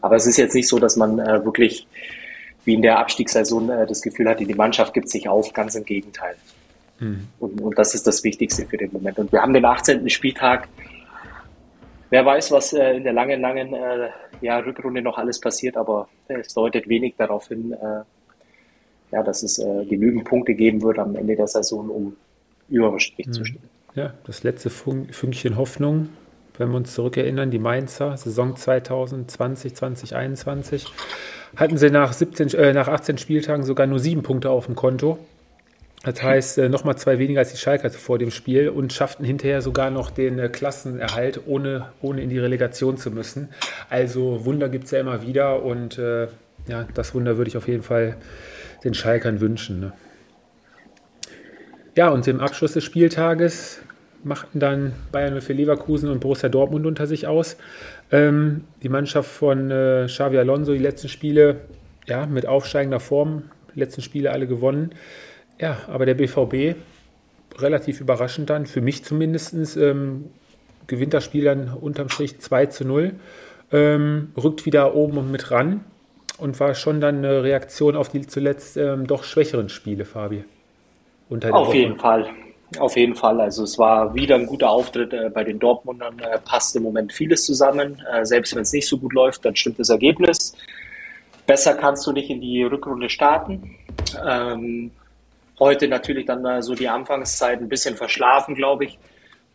[SPEAKER 4] aber es ist jetzt nicht so, dass man äh, wirklich wie in der Abstiegssaison äh, das Gefühl hatte, die Mannschaft gibt sich auf, ganz im Gegenteil. Mhm. Und, und das ist das Wichtigste für den Moment. Und wir haben den 18. Spieltag. Wer weiß, was äh, in der langen, langen äh, ja, Rückrunde noch alles passiert, aber es deutet wenig darauf hin, äh, ja, dass es genügend Punkte geben wird am Ende der Saison, um überm Strich mhm. zu stehen.
[SPEAKER 2] Ja, das letzte Fünkchen Hoffnung, wenn wir uns zurückerinnern, die Mainzer, Saison 2020, 2021, hatten sie nach, 17, äh, nach 18 Spieltagen sogar nur sieben Punkte auf dem Konto. Das heißt, äh, nochmal zwei weniger als die Schalker vor dem Spiel und schafften hinterher sogar noch den äh, Klassenerhalt, ohne, ohne in die Relegation zu müssen. Also Wunder gibt es ja immer wieder und äh, ja, das Wunder würde ich auf jeden Fall den Schalkern wünschen. Ne? Ja, und im Abschluss des Spieltages machten dann Bayern für Leverkusen und Borussia Dortmund unter sich aus. Ähm, die Mannschaft von äh, Xavi Alonso, die letzten Spiele, ja, mit aufsteigender Form, die letzten Spiele alle gewonnen. Ja, aber der BVB, relativ überraschend dann, für mich zumindest, ähm, gewinnt das Spiel dann unterm Strich 2 zu 0, ähm, rückt wieder oben und mit ran und war schon dann eine Reaktion auf die zuletzt ähm, doch schwächeren Spiele, Fabi.
[SPEAKER 4] Auf Woche. jeden Fall. Auf jeden Fall. Also es war wieder ein guter Auftritt äh, bei den Dortmundern. Äh, passt im Moment vieles zusammen. Äh, selbst wenn es nicht so gut läuft, dann stimmt das Ergebnis. Besser kannst du nicht in die Rückrunde starten. Ähm, heute natürlich dann äh, so die Anfangszeit ein bisschen verschlafen, glaube ich.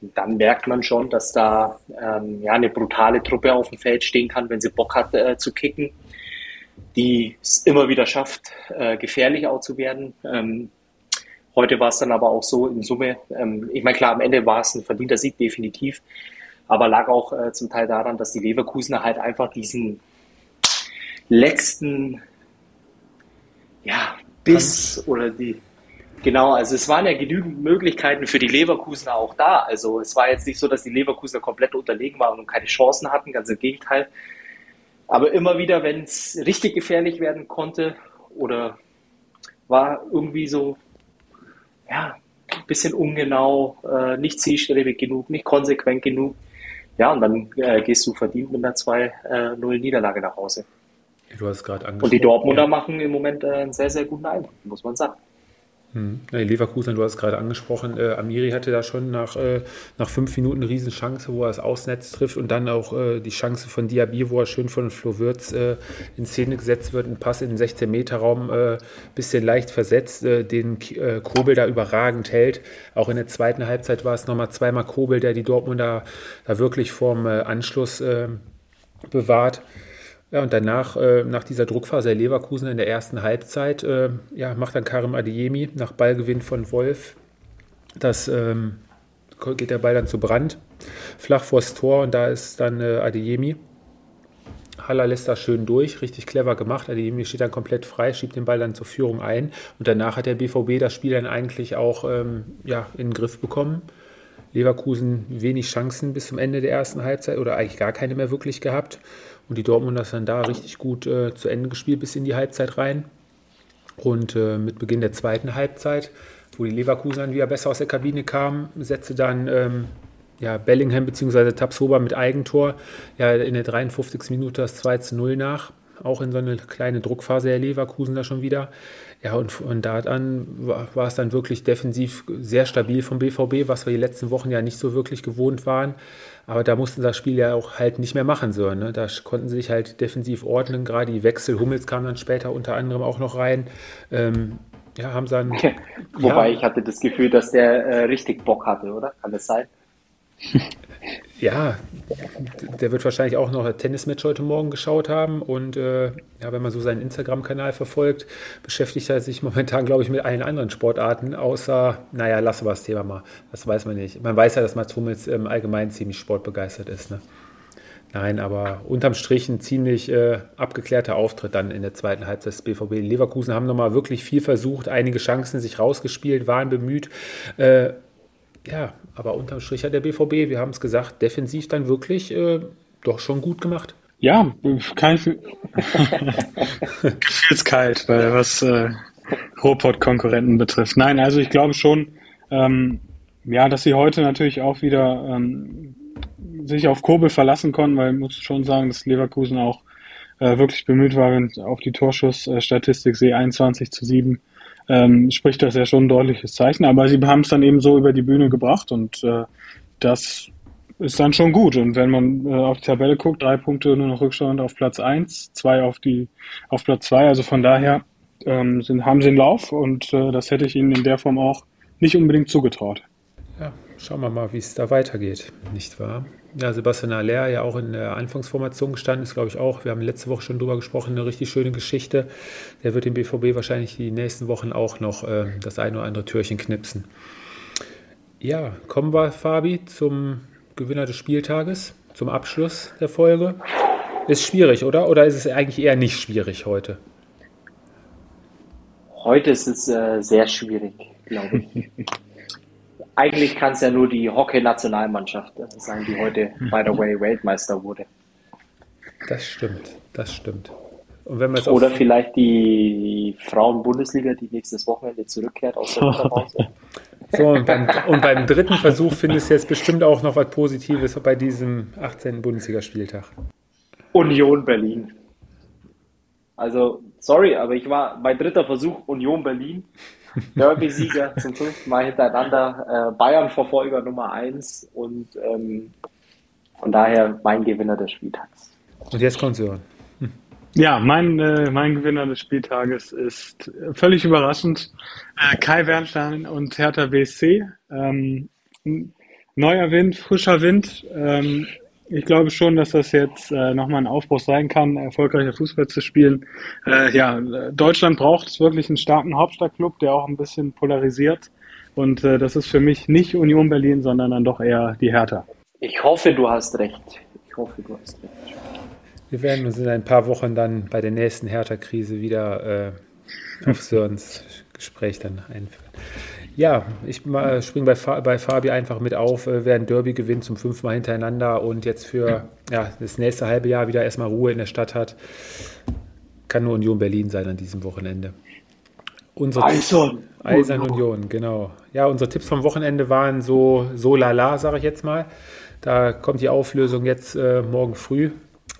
[SPEAKER 4] Und dann merkt man schon, dass da ähm, ja eine brutale Truppe auf dem Feld stehen kann, wenn sie Bock hat äh, zu kicken, die es immer wieder schafft, äh, gefährlich auch zu werden. Ähm, Heute war es dann aber auch so in Summe, ähm, ich meine, klar, am Ende war es ein verdienter Sieg, definitiv, aber lag auch äh, zum Teil daran, dass die Leverkusener halt einfach diesen letzten, ja, Biss oder die, Genau, also es waren ja genügend Möglichkeiten für die Leverkusener auch da. Also es war jetzt nicht so, dass die Leverkusener komplett unterlegen waren und keine Chancen hatten, ganz im Gegenteil. Aber immer wieder, wenn es richtig gefährlich werden konnte oder war irgendwie so ja, ein bisschen ungenau, äh, nicht zielstrebig genug, nicht konsequent genug. Ja, und dann äh, gehst du verdient mit einer 2-0-Niederlage nach Hause.
[SPEAKER 2] Du hast gerade angesprochen.
[SPEAKER 4] Und die Dortmunder ja. machen im Moment äh, einen sehr, sehr guten Eindruck, muss man sagen.
[SPEAKER 2] Hm. Leverkusen, du hast es gerade angesprochen, äh, Amiri hatte da schon nach, äh, nach fünf Minuten eine Riesenchance, wo er das Ausnetz trifft und dann auch äh, die Chance von Diaby, wo er schön von Flo Würz äh, in Szene gesetzt wird, ein Pass in den 16-Meter-Raum, äh, bisschen leicht versetzt, äh, den äh, Kobel da überragend hält. Auch in der zweiten Halbzeit war es nochmal zweimal Kobel, der die Dortmunder da wirklich vorm Anschluss bewahrt. Ja, und danach, äh, nach dieser Druckphase der Leverkusen in der ersten Halbzeit, äh, ja, macht dann Karim Adeyemi nach Ballgewinn von Wolf. Das ähm, geht der Ball dann zu Brand, flach vors Tor und da ist dann äh, Adeyemi. Haller lässt das schön durch, richtig clever gemacht. Adeyemi steht dann komplett frei, schiebt den Ball dann zur Führung ein und danach hat der BVB das Spiel dann eigentlich auch ähm, ja, in den Griff bekommen. Leverkusen wenig Chancen bis zum Ende der ersten Halbzeit oder eigentlich gar keine mehr wirklich gehabt. Und die Dortmunder sind dann da richtig gut äh, zu Ende gespielt bis in die Halbzeit rein. Und äh, mit Beginn der zweiten Halbzeit, wo die Leverkusen wieder besser aus der Kabine kamen, setzte dann ähm, ja, Bellingham bzw. Tabsoba mit Eigentor ja, in der 53. Minute das 2 zu 0 nach. Auch in so eine kleine Druckphase der Leverkusen da schon wieder. Ja, und von da an war, war, es dann wirklich defensiv sehr stabil vom BVB, was wir die letzten Wochen ja nicht so wirklich gewohnt waren. Aber da mussten das Spiel ja auch halt nicht mehr machen so. Ne? Da konnten sie sich halt defensiv ordnen. Gerade die Wechsel, Hummels kam dann später unter anderem auch noch rein. Ähm, ja, haben sie dann.
[SPEAKER 4] Wobei ja, ich hatte das Gefühl, dass der äh, richtig Bock hatte, oder? Kann das sein?
[SPEAKER 2] Ja, der wird wahrscheinlich auch noch ein Tennismatch heute Morgen geschaut haben. Und äh, ja, wenn man so seinen Instagram-Kanal verfolgt, beschäftigt er sich momentan, glaube ich, mit allen anderen Sportarten, außer, naja, lassen wir das Thema mal. Das weiß man nicht. Man weiß ja, dass Mats Hummels im Allgemeinen ziemlich sportbegeistert ist. Ne? Nein, aber unterm Strich ein ziemlich äh, abgeklärter Auftritt dann in der zweiten Halbzeit des BVB. Leverkusen haben nochmal wirklich viel versucht, einige Chancen sich rausgespielt, waren bemüht. Äh, ja, aber unterm Strich hat der BVB, wir haben es gesagt, defensiv dann wirklich äh, doch schon gut gemacht.
[SPEAKER 3] Ja, kein gefühlskalt, weil was äh, Ruhrpott-Konkurrenten betrifft. Nein, also ich glaube schon, ähm, ja, dass sie heute natürlich auch wieder ähm, sich auf Kobel verlassen konnten, weil ich muss schon sagen, dass Leverkusen auch äh, wirklich bemüht war, wenn auf die Torschussstatistik sehe, 21 zu 7 ähm, spricht das ja schon ein deutliches Zeichen. Aber sie haben es dann eben so über die Bühne gebracht und äh, das ist dann schon gut. Und wenn man äh, auf die Tabelle guckt, drei Punkte nur noch Rückstand auf Platz eins, zwei auf die auf Platz zwei. Also von daher ähm, sind, haben sie einen Lauf und äh, das hätte ich ihnen in der Form auch nicht unbedingt zugetraut.
[SPEAKER 2] Ja, schauen wir mal, wie es da weitergeht, nicht wahr? Ja, Sebastian Aller ja auch in der Anfangsformation gestanden ist, glaube ich auch. Wir haben letzte Woche schon drüber gesprochen, eine richtig schöne Geschichte. Der wird dem BVB wahrscheinlich die nächsten Wochen auch noch äh, das ein oder andere Türchen knipsen. Ja, kommen wir, Fabi, zum Gewinner des Spieltages, zum Abschluss der Folge. Ist schwierig, oder? Oder ist es eigentlich eher nicht schwierig heute?
[SPEAKER 4] Heute ist es äh, sehr schwierig, glaube ich. Eigentlich kann es ja nur die Hockey-Nationalmannschaft sein, die heute, by the way, Weltmeister wurde.
[SPEAKER 2] Das stimmt, das stimmt.
[SPEAKER 4] Oder vielleicht die Frauen-Bundesliga, die nächstes Wochenende zurückkehrt aus der Winterpause.
[SPEAKER 2] So, und beim, und beim, dritten Versuch findest du jetzt bestimmt auch noch was Positives bei diesem 18. Bundesligaspieltag.
[SPEAKER 4] Union Berlin. Also, sorry, aber ich war bei dritter Versuch Union Berlin. Derby-Sieger zum fünften Mal hintereinander. Äh, Bayern-Verfolger Nummer eins und ähm, von daher mein Gewinner des Spieltags.
[SPEAKER 2] Und jetzt kommt Sören.
[SPEAKER 3] Hm. Ja, mein, äh, mein Gewinner des Spieltages ist völlig überraschend äh, Kai Wernstein und Hertha BSC. Ähm, neuer Wind, frischer Wind. Ähm, ich glaube schon, dass das jetzt äh, nochmal ein Aufbruch sein kann, erfolgreicher Fußball zu spielen. Äh, ja, Deutschland braucht wirklich einen starken Hauptstadtklub, der auch ein bisschen polarisiert. Und äh, das ist für mich nicht Union Berlin, sondern dann doch eher die Hertha.
[SPEAKER 4] Ich hoffe, du hast recht. Ich hoffe, du hast recht.
[SPEAKER 2] Wir werden uns in ein paar Wochen dann bei der nächsten Hertha-Krise wieder äh, auf Sörens Gespräch dann einführen. Ja, ich springe bei, bei Fabi einfach mit auf, äh, wer ein Derby gewinnt zum fünften Mal hintereinander und jetzt für ja, das nächste halbe Jahr wieder erstmal Ruhe in der Stadt hat, kann nur Union Berlin sein an diesem Wochenende.
[SPEAKER 4] Unsere Eisern.
[SPEAKER 2] Eisern Union, genau. Ja, unsere Tipps vom Wochenende waren so, so lala, sage ich jetzt mal. Da kommt die Auflösung jetzt äh, morgen früh.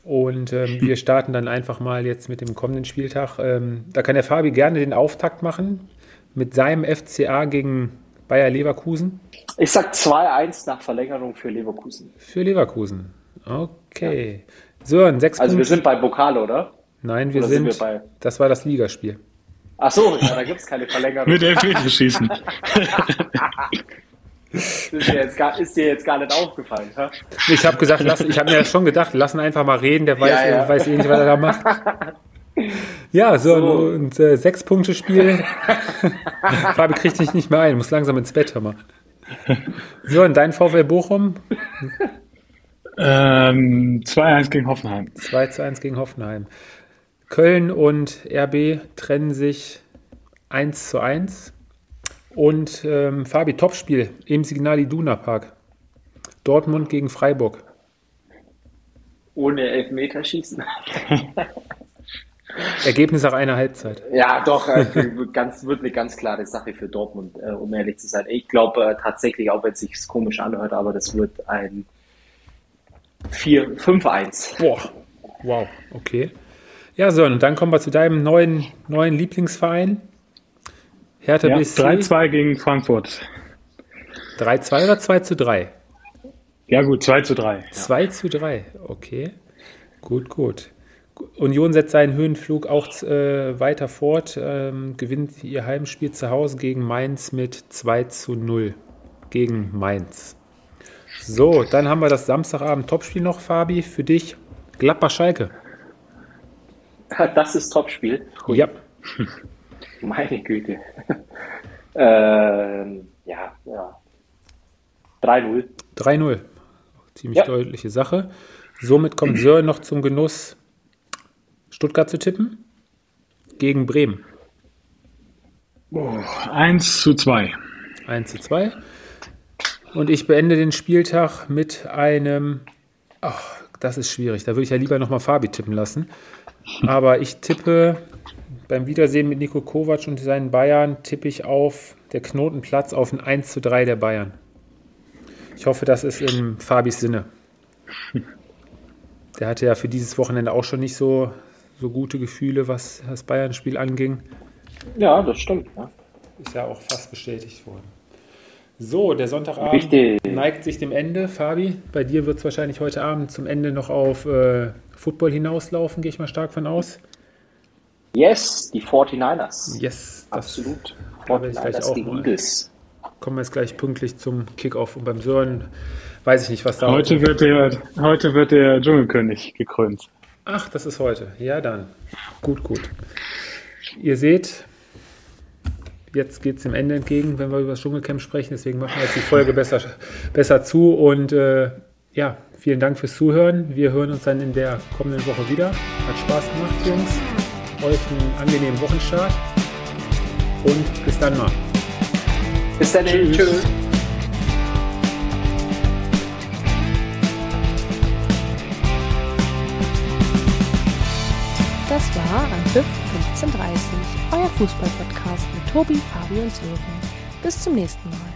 [SPEAKER 2] Und ähm, wir starten dann einfach mal jetzt mit dem kommenden Spieltag. Ähm, da kann der Fabi gerne den Auftakt machen mit seinem FCA gegen Bayer Leverkusen?
[SPEAKER 4] Ich sag 2-1 nach Verlängerung für Leverkusen.
[SPEAKER 2] Für Leverkusen. Okay. Ja. Sören, sechs
[SPEAKER 4] Also Punkte. wir sind bei Pokal, oder?
[SPEAKER 2] Nein, wir, sind, sind wir bei... Das war das Ligaspiel.
[SPEAKER 4] Ach so, ja, da gibt es keine Verlängerung.
[SPEAKER 3] Mit Elfmeterschießen.
[SPEAKER 4] ist, dir jetzt gar, ist dir jetzt gar nicht aufgefallen, ha?
[SPEAKER 2] Ich habe gesagt, lass, ich habe mir schon gedacht, lass ihn einfach mal reden, der weiß, ja, ja. weiß eh nicht, was er da macht. Ja, so, so. und äh, sechs Punkte Spiel. Fabi kriegt dich nicht mehr ein, muss langsam ins Bett, hör mal. So, und dein VfL Bochum?
[SPEAKER 3] Ähm, 2-1 gegen Hoffenheim.
[SPEAKER 2] 2 zu 1 gegen Hoffenheim. Köln und RB trennen sich 1 zu 1. Und ähm, Fabi, Topspiel im Signal Iduna Park. Dortmund gegen Freiburg.
[SPEAKER 4] Ohne Elfmeterschießen.
[SPEAKER 2] Ergebnis nach einer Halbzeit.
[SPEAKER 4] Ja, doch, äh, ganz, wird eine ganz klare Sache für Dortmund, äh, um ehrlich zu sein. Ich glaube äh, tatsächlich, auch wenn es sich komisch anhört, aber das wird ein 4-5-1.
[SPEAKER 2] Boah, wow, okay. Ja, so, und dann kommen wir zu deinem neuen, neuen Lieblingsverein.
[SPEAKER 3] Hertha ja, BSC. 3-2 gegen Frankfurt.
[SPEAKER 2] 3-2 oder 2 zu 3?
[SPEAKER 3] Ja, gut, 2 zu 3.
[SPEAKER 2] 2 ja. zu 3, okay. Gut, gut. Union setzt seinen Höhenflug auch äh, weiter fort, ähm, gewinnt ihr Heimspiel zu Hause gegen Mainz mit 2 zu 0 gegen Mainz. So, dann haben wir das Samstagabend Topspiel noch, Fabi, für dich. Gladbach-Schalke.
[SPEAKER 4] Das ist Topspiel.
[SPEAKER 2] Ja.
[SPEAKER 4] Meine Güte. ähm, ja, ja. 3-0.
[SPEAKER 2] 3-0. Ziemlich ja. deutliche Sache. Somit kommt Sören noch zum Genuss Stuttgart zu tippen? Gegen Bremen.
[SPEAKER 3] Oh, 1 zu 2.
[SPEAKER 2] 1 zu 2. Und ich beende den Spieltag mit einem. Ach, das ist schwierig. Da würde ich ja lieber nochmal Fabi tippen lassen. Aber ich tippe beim Wiedersehen mit Nico Kovac und seinen Bayern, tippe ich auf der Knotenplatz auf ein 1 zu 3 der Bayern. Ich hoffe, das ist in Fabis Sinne. Der hatte ja für dieses Wochenende auch schon nicht so, so gute Gefühle, was das Bayern-Spiel anging.
[SPEAKER 4] Ja, das stimmt. Ja.
[SPEAKER 2] Ist ja auch fast bestätigt worden. So, der Sonntagabend Richtig. neigt sich dem Ende. Fabi, bei dir wird es wahrscheinlich heute Abend zum Ende noch auf äh, Football hinauslaufen, gehe ich mal stark von aus.
[SPEAKER 4] Yes, die 49ers.
[SPEAKER 2] Yes,
[SPEAKER 4] absolut.
[SPEAKER 2] 49ers gegen Eagles. kommen wir jetzt gleich pünktlich zum Kickoff. Und beim Sören weiß ich nicht, was da
[SPEAKER 3] heute wird. Der, heute wird der Dschungelkönig gekrönt.
[SPEAKER 2] Ach, das ist heute. Ja, dann. Gut, gut. Ihr seht, jetzt geht es dem Ende entgegen, wenn wir über das Dschungelcamp sprechen. Deswegen machen wir jetzt die Folge besser, besser zu. Und äh, ja, vielen Dank fürs Zuhören. Wir hören uns dann in der kommenden Woche wieder. Hat Spaß gemacht, Jungs. Euch einen angenehmen Wochenstart. Und bis dann mal.
[SPEAKER 4] Bis dann. Tschüss. Tschüss.
[SPEAKER 1] Das war Anpfiff 1530, euer Fußballpodcast mit Tobi, Fabi und Sören. Bis zum nächsten Mal.